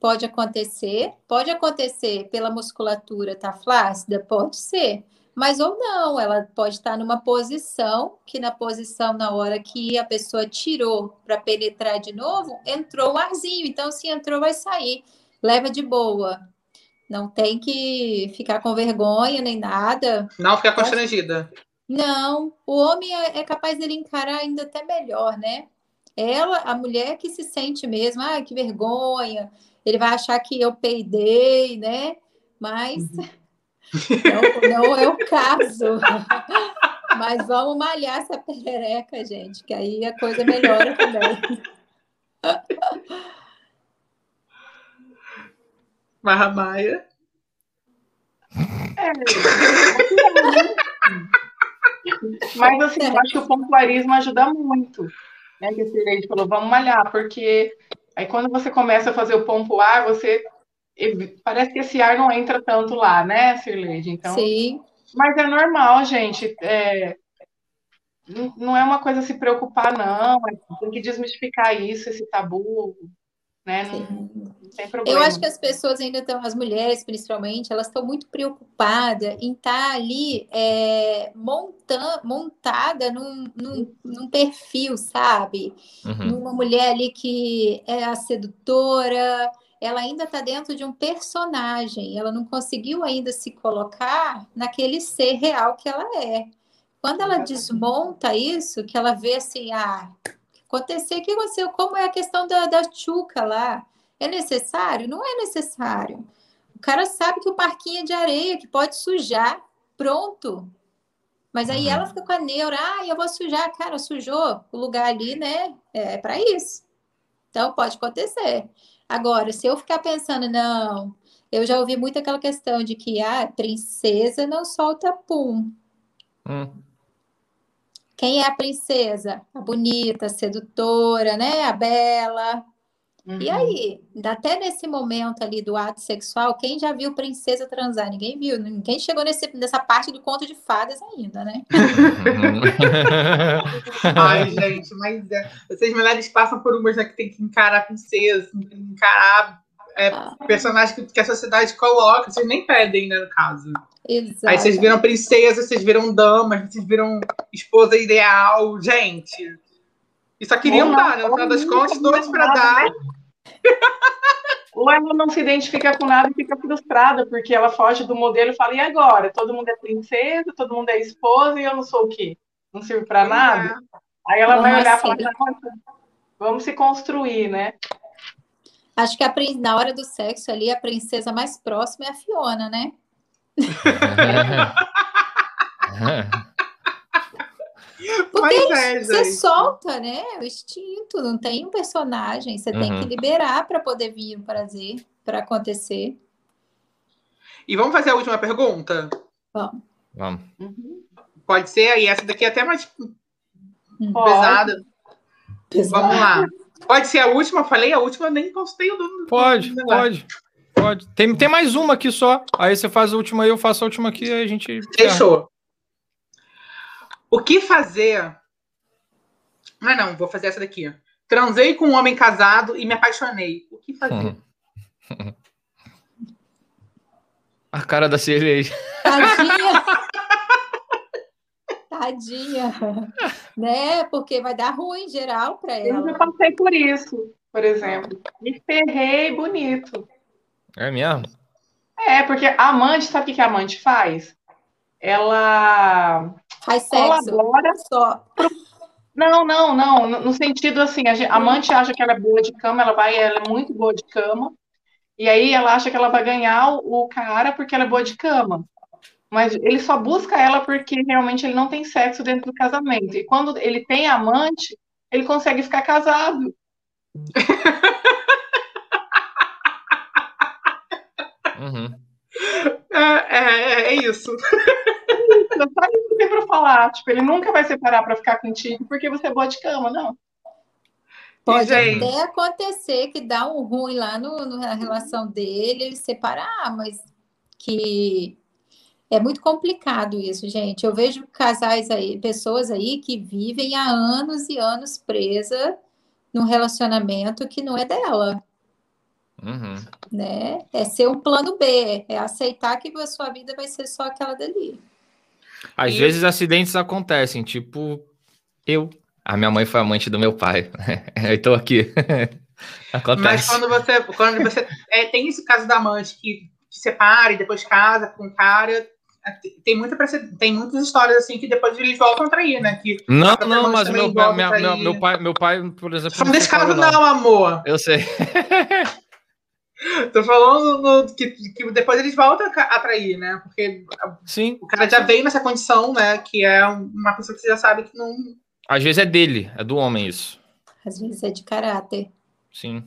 Pode acontecer, pode acontecer pela musculatura tá flácida, pode ser, mas ou não, ela pode estar numa posição que na posição na hora que a pessoa tirou para penetrar de novo, entrou o arzinho, então se entrou vai sair, leva de boa. Não tem que ficar com vergonha nem nada. Não ficar constrangida. Não, o homem é, é capaz dele encarar ainda até melhor, né? Ela, a mulher que se sente mesmo, ah, que vergonha, ele vai achar que eu peidei, né? Mas uhum. Não, não é o caso. Mas vamos malhar essa perereca, gente, que aí a coisa melhora também. Marra Maia. É. Mas assim, eu acho que o pontuarismo ajuda muito. Né? Que esse falou, vamos malhar, porque Aí quando você começa a fazer o pompo ar, você parece que esse ar não entra tanto lá, né, Sirleide? Então, Sim. Mas é normal, gente. É... Não é uma coisa a se preocupar, não. Tem que desmistificar isso, esse tabu né? Não, não, tem problema. Eu acho que as pessoas ainda estão, as mulheres principalmente, elas estão muito preocupadas em estar tá ali é, monta, montada num, num, num, perfil, sabe? Uhum. Numa mulher ali que é a sedutora, ela ainda está dentro de um personagem, ela não conseguiu ainda se colocar naquele ser real que ela é. Quando ela desmonta isso, que ela vê assim, ah, acontecer. O que aconteceu? Como é a questão da, da chuca lá? É necessário? Não é necessário. O cara sabe que o parquinho é de areia, que pode sujar. Pronto. Mas aí uhum. ela fica com a neura, ah, eu vou sujar. Cara, sujou o lugar ali, né? É para isso. Então pode acontecer. Agora, se eu ficar pensando, não, eu já ouvi muito aquela questão de que a ah, princesa não solta pum. Hum. Quem é a princesa? A bonita, a sedutora, né? A bela. Uhum. E aí, até nesse momento ali do ato sexual, quem já viu princesa transar? Ninguém viu, ninguém chegou nesse, nessa parte do conto de fadas ainda, né? Ai, gente, mas é, vocês mulheres passam por umas né, que tem que encarar a princesa, encarar é, ah. personagem que, que, a sociedade coloca, vocês nem pedem, né, no caso. Exato. Aí vocês viram princesa, vocês viram damas, vocês viram esposa ideal, gente. E só queriam dar, né? No final das contas, dois para dar. Ou ela não se identifica com nada e fica frustrada, porque ela foge do modelo e fala: e agora? Todo mundo é princesa, todo mundo é esposa e eu não sou o quê? Não sirvo para nada? É. Aí ela vai olhar e falar: vamos se construir, né? Acho que a, na hora do sexo ali, a princesa mais próxima é a Fiona, né? Porque é, você solta, né? O instinto, não tem um personagem, você uhum. tem que uhum. liberar para poder vir o prazer, para acontecer. E vamos fazer a última pergunta? Vamos. Vamos. Uhum. Pode ser, e essa daqui é até mais hum. pesada. pesada. Vamos lá. Pode ser a última, falei a última, nem postei o nome. Pode, pode. Pode. Tem, tem mais uma aqui só. Aí você faz a última aí, eu faço a última aqui e a gente. Fechou. O que fazer? Mas não, vou fazer essa daqui. Transei com um homem casado e me apaixonei. O que fazer? Hum. A cara da cerveja. Tadinha. Tadinha. né? Porque vai dar ruim em geral para ela. Eu já passei por isso, por exemplo. Me ferrei bonito. É mesmo? É, porque a amante, sabe o que a amante faz? Ela faz sexo colabora só. Não, não, não. No sentido assim, a amante acha que ela é boa de cama, ela vai, ela é muito boa de cama, e aí ela acha que ela vai ganhar o cara porque ela é boa de cama. Mas ele só busca ela porque realmente ele não tem sexo dentro do casamento. E quando ele tem amante, ele consegue ficar casado. uhum. É, é, é isso. Só isso que tem pra falar. Tipo, ele nunca vai separar pra ficar contigo porque você é boa de cama, não. Pode gente... até acontecer que dá um ruim lá no, no, na relação dele, ele separar, mas que é muito complicado isso, gente. Eu vejo casais aí, pessoas aí que vivem há anos e anos presa num relacionamento que não é dela. Uhum. Né? É ser um plano B, é aceitar que a sua vida vai ser só aquela dali. Às e... vezes acidentes acontecem, tipo eu. A minha mãe foi amante do meu pai. eu tô aqui. Acontece. Mas quando você, quando você é, tem esse caso da amante que se separa e depois casa com o cara, tem, muita, tem muitas histórias assim que depois eles voltam a trair, né? Que não, não, mas meu, minha, minha, meu, pai, meu pai, por exemplo. Só nesse caso, não. não, amor. Eu sei. Tô falando no, que, que depois eles voltam a atrair, né? Porque Sim. o cara já veio nessa condição, né? Que é uma pessoa que você já sabe que não. Às vezes é dele, é do homem isso. Às vezes é de caráter. Sim.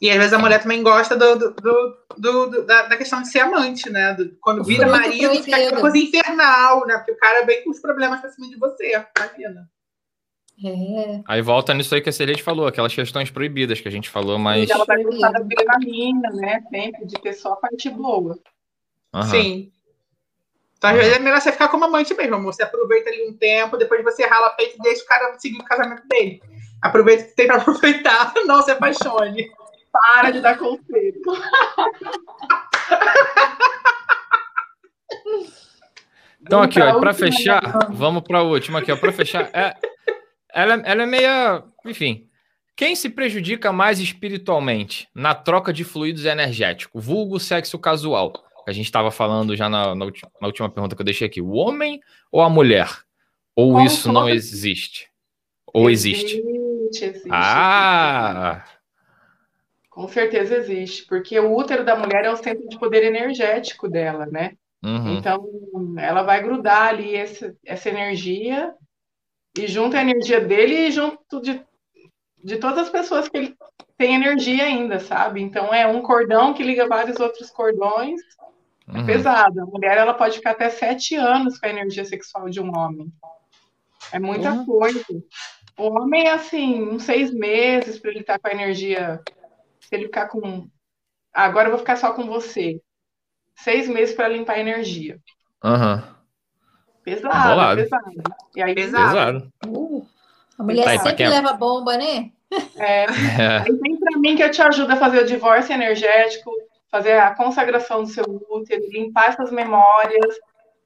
E às vezes a mulher também gosta do, do, do, do da, da, questão de ser amante, né? quando vira marido, fica aquela coisa infernal, né? Porque o cara vem com os problemas pra cima de você, imagina. É. Aí volta nisso aí que a Celeste falou, aquelas questões proibidas que a gente falou, mas. E ela vai gostar da adrenalina, né? Sempre de ter só a parte boa. Uhum. Sim. Então, às vezes, é melhor você ficar como amante mesmo, amor. Você aproveita ali um tempo, depois você rala peito e deixa o cara seguir o casamento dele. Aproveita que tem pra aproveitar, não se apaixone. Para de dar conselho. Então, aqui, ó, para fechar, vamos para a última aqui, ó, para fechar. É, ela, ela é meia. Enfim. Quem se prejudica mais espiritualmente na troca de fluidos energéticos? Vulgo sexo casual. A gente estava falando já na, na, última, na, última pergunta que eu deixei aqui. O homem ou a mulher? Ou Como isso não existe? Ou existe? Existe, existe. Ah! Com certeza existe, porque o útero da mulher é o centro de poder energético dela, né? Uhum. Então, ela vai grudar ali essa, essa energia e junto a energia dele e junto de, de todas as pessoas que ele tem energia ainda, sabe? Então é um cordão que liga vários outros cordões. É uhum. pesado. A mulher ela pode ficar até sete anos com a energia sexual de um homem. É muita uhum. coisa. O homem é assim, uns seis meses para ele estar tá com a energia. Se ele ficar com. Ah, agora eu vou ficar só com você. Seis meses para limpar a energia. Aham. Uhum. Pesado, pesado. E aí, pesado. pesado. Uh, a mulher tá sempre leva bomba, né? É. é. Aí vem para mim que eu te ajudo a fazer o divórcio energético, fazer a consagração do seu útero, limpar essas memórias.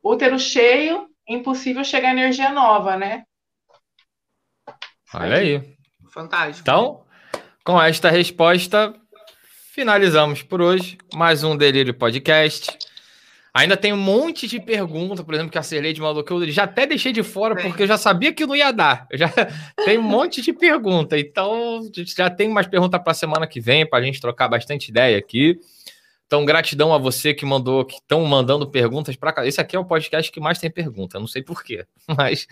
Útero cheio, impossível chegar energia nova, né? Olha aí. Fantástico. Então, com esta resposta, finalizamos por hoje mais um Delírio Podcast. Ainda tem um monte de perguntas, por exemplo, que a Serleide mandou que eu já até deixei de fora, porque eu já sabia que não ia dar. Eu já tem um monte de perguntas. Então, já tem mais perguntas para a semana que vem, para a gente trocar bastante ideia aqui. Então, gratidão a você que mandou, que estão mandando perguntas para cá. Esse aqui é o podcast que mais tem pergunta, não sei porquê, mas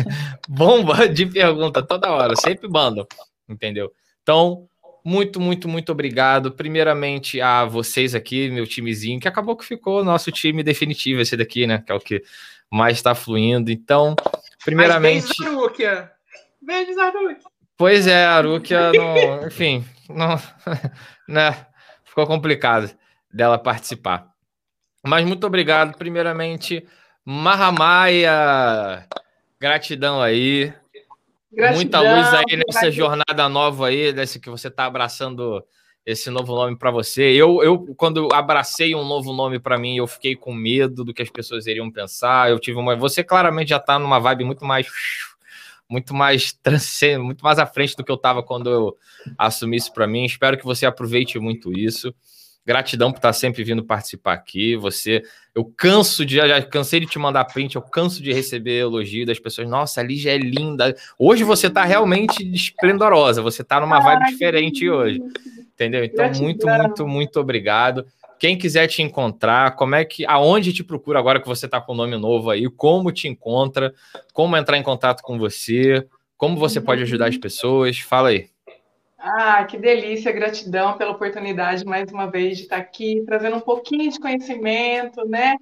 bomba de pergunta toda hora, sempre mandam, entendeu? Então, muito, muito, muito obrigado. Primeiramente a vocês aqui, meu timezinho, que acabou que ficou nosso time definitivo, esse daqui, né? Que é o que mais está fluindo. Então, primeiramente. Mas beijos, Arúquia. Beijos, Arúquia. Pois é, Arúquia, não, enfim, não, né? Ficou complicado dela participar. Mas muito obrigado. Primeiramente, Mahamaia. Gratidão aí. Gratidão, Muita luz aí nessa jornada nova aí, desse que você está abraçando esse novo nome para você. Eu, eu, quando abracei um novo nome para mim, eu fiquei com medo do que as pessoas iriam pensar. Eu tive uma. Você claramente já está numa vibe muito mais. Muito mais transcendente, muito mais à frente do que eu estava quando eu assumi isso para mim. Espero que você aproveite muito isso. Gratidão por estar sempre vindo participar aqui. Você, eu canso de, já cansei de te mandar print, eu canso de receber elogio das pessoas. Nossa, a Lígia é linda. Hoje você está realmente esplendorosa. Você está numa vibe diferente hoje. Entendeu? Então, muito, muito, muito obrigado. Quem quiser te encontrar, como é que, aonde te procura agora que você está com o nome novo aí, como te encontra, como entrar em contato com você, como você pode ajudar as pessoas, fala aí. Ah, que delícia, gratidão pela oportunidade mais uma vez de estar aqui, trazendo um pouquinho de conhecimento, né?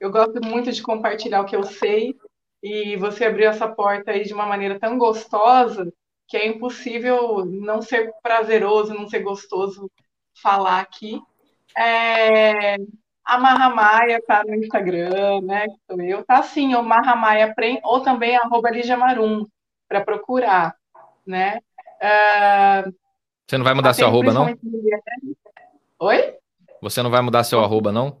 Eu gosto muito de compartilhar o que eu sei e você abriu essa porta aí de uma maneira tão gostosa que é impossível não ser prazeroso, não ser gostoso falar aqui. É, a Marramaia tá no Instagram, né? Sou eu. Tá assim, o Marramaia ou também arroba Lígia Marum, para procurar, né? Uh, você não vai mudar seu arroba, não? Oi? Você não vai mudar seu arroba, não?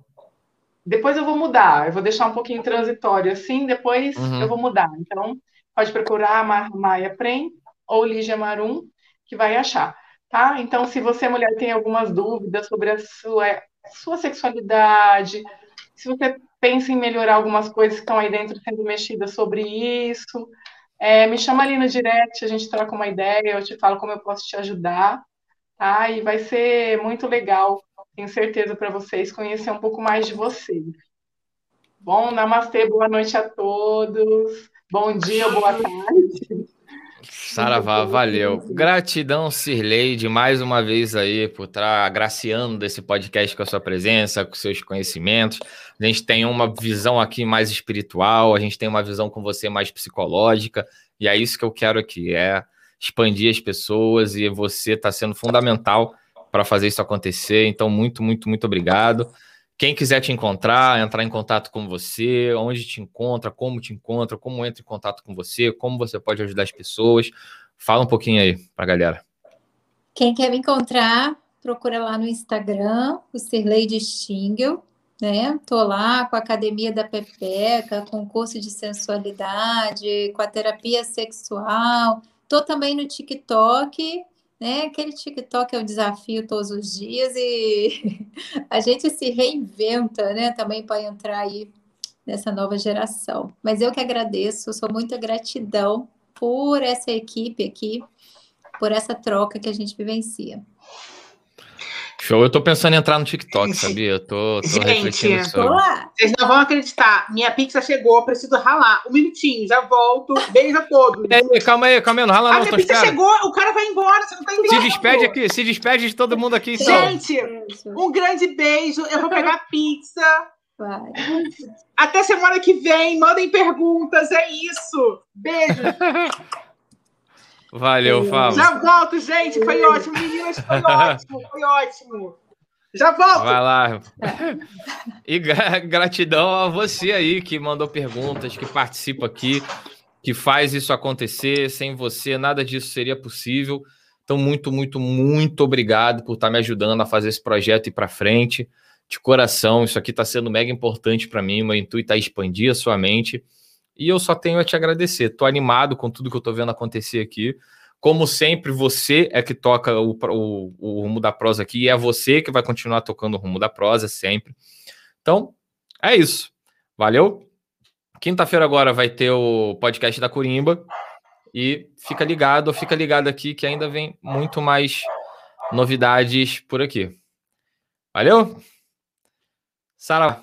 Depois eu vou mudar. Eu vou deixar um pouquinho transitório assim, depois uhum. eu vou mudar. Então, pode procurar Maia Prem ou Lígia Marum, que vai achar. Tá? Então, se você, mulher, tem algumas dúvidas sobre a sua, sua sexualidade, se você pensa em melhorar algumas coisas que estão aí dentro sendo mexidas sobre isso, é, me chama ali no direct, a gente troca uma ideia, eu te falo como eu posso te ajudar, tá? E vai ser muito legal, tenho certeza para vocês conhecer um pouco mais de vocês. Bom, namastê, boa noite a todos. Bom dia, boa tarde. Saravá, valeu. Gratidão, Sirleide, mais uma vez aí por estar agraciando desse podcast com a sua presença, com seus conhecimentos. A gente tem uma visão aqui mais espiritual, a gente tem uma visão com você mais psicológica, e é isso que eu quero aqui, é expandir as pessoas e você está sendo fundamental para fazer isso acontecer. Então, muito, muito, muito obrigado. Quem quiser te encontrar, entrar em contato com você, onde te encontra, como te encontra, como entra em contato com você, como você pode ajudar as pessoas. Fala um pouquinho aí para a galera. Quem quer me encontrar, procura lá no Instagram, o Sirlei Stingel, né? Tô lá com a academia da Pepeca, com curso de sensualidade, com a terapia sexual. Tô também no TikTok, né? Aquele TikTok é um desafio todos os dias e a gente se reinventa, né? Também para entrar aí nessa nova geração. Mas eu que agradeço, sou muita gratidão por essa equipe aqui, por essa troca que a gente vivencia. Show, eu tô pensando em entrar no TikTok, sabia? Eu tô, tô Gente, refletindo sobre. Vocês não vão acreditar. Minha pizza chegou, preciso ralar. Um minutinho, já volto. Beijo a todos. Aí, calma aí, calma aí, não rala a não. A minha pizza chegou, o cara vai embora, você não tá entendendo. Se despede aqui, se despede de todo mundo aqui. Então. Gente, um grande beijo. Eu vou pegar pizza. Vai. Até semana que vem, mandem perguntas, é isso. Beijo. Valeu, Fábio. Já volto, gente. Foi ótimo, meninas. Foi ótimo, foi ótimo. Já volto. Vai lá. E gratidão a você aí que mandou perguntas, que participa aqui, que faz isso acontecer. Sem você, nada disso seria possível. Então, muito, muito, muito obrigado por estar me ajudando a fazer esse projeto ir para frente. De coração, isso aqui está sendo mega importante para mim. Meu intuito é expandir a sua mente. E eu só tenho a te agradecer. Estou animado com tudo que eu estou vendo acontecer aqui. Como sempre, você é que toca o, o, o, rumo da prosa aqui, e é você que vai continuar tocando o rumo da prosa sempre. Então, é isso. Valeu? Quinta-feira agora vai ter o podcast da Corimba. E fica ligado, fica ligado aqui que ainda vem muito mais novidades por aqui. Valeu? Sara,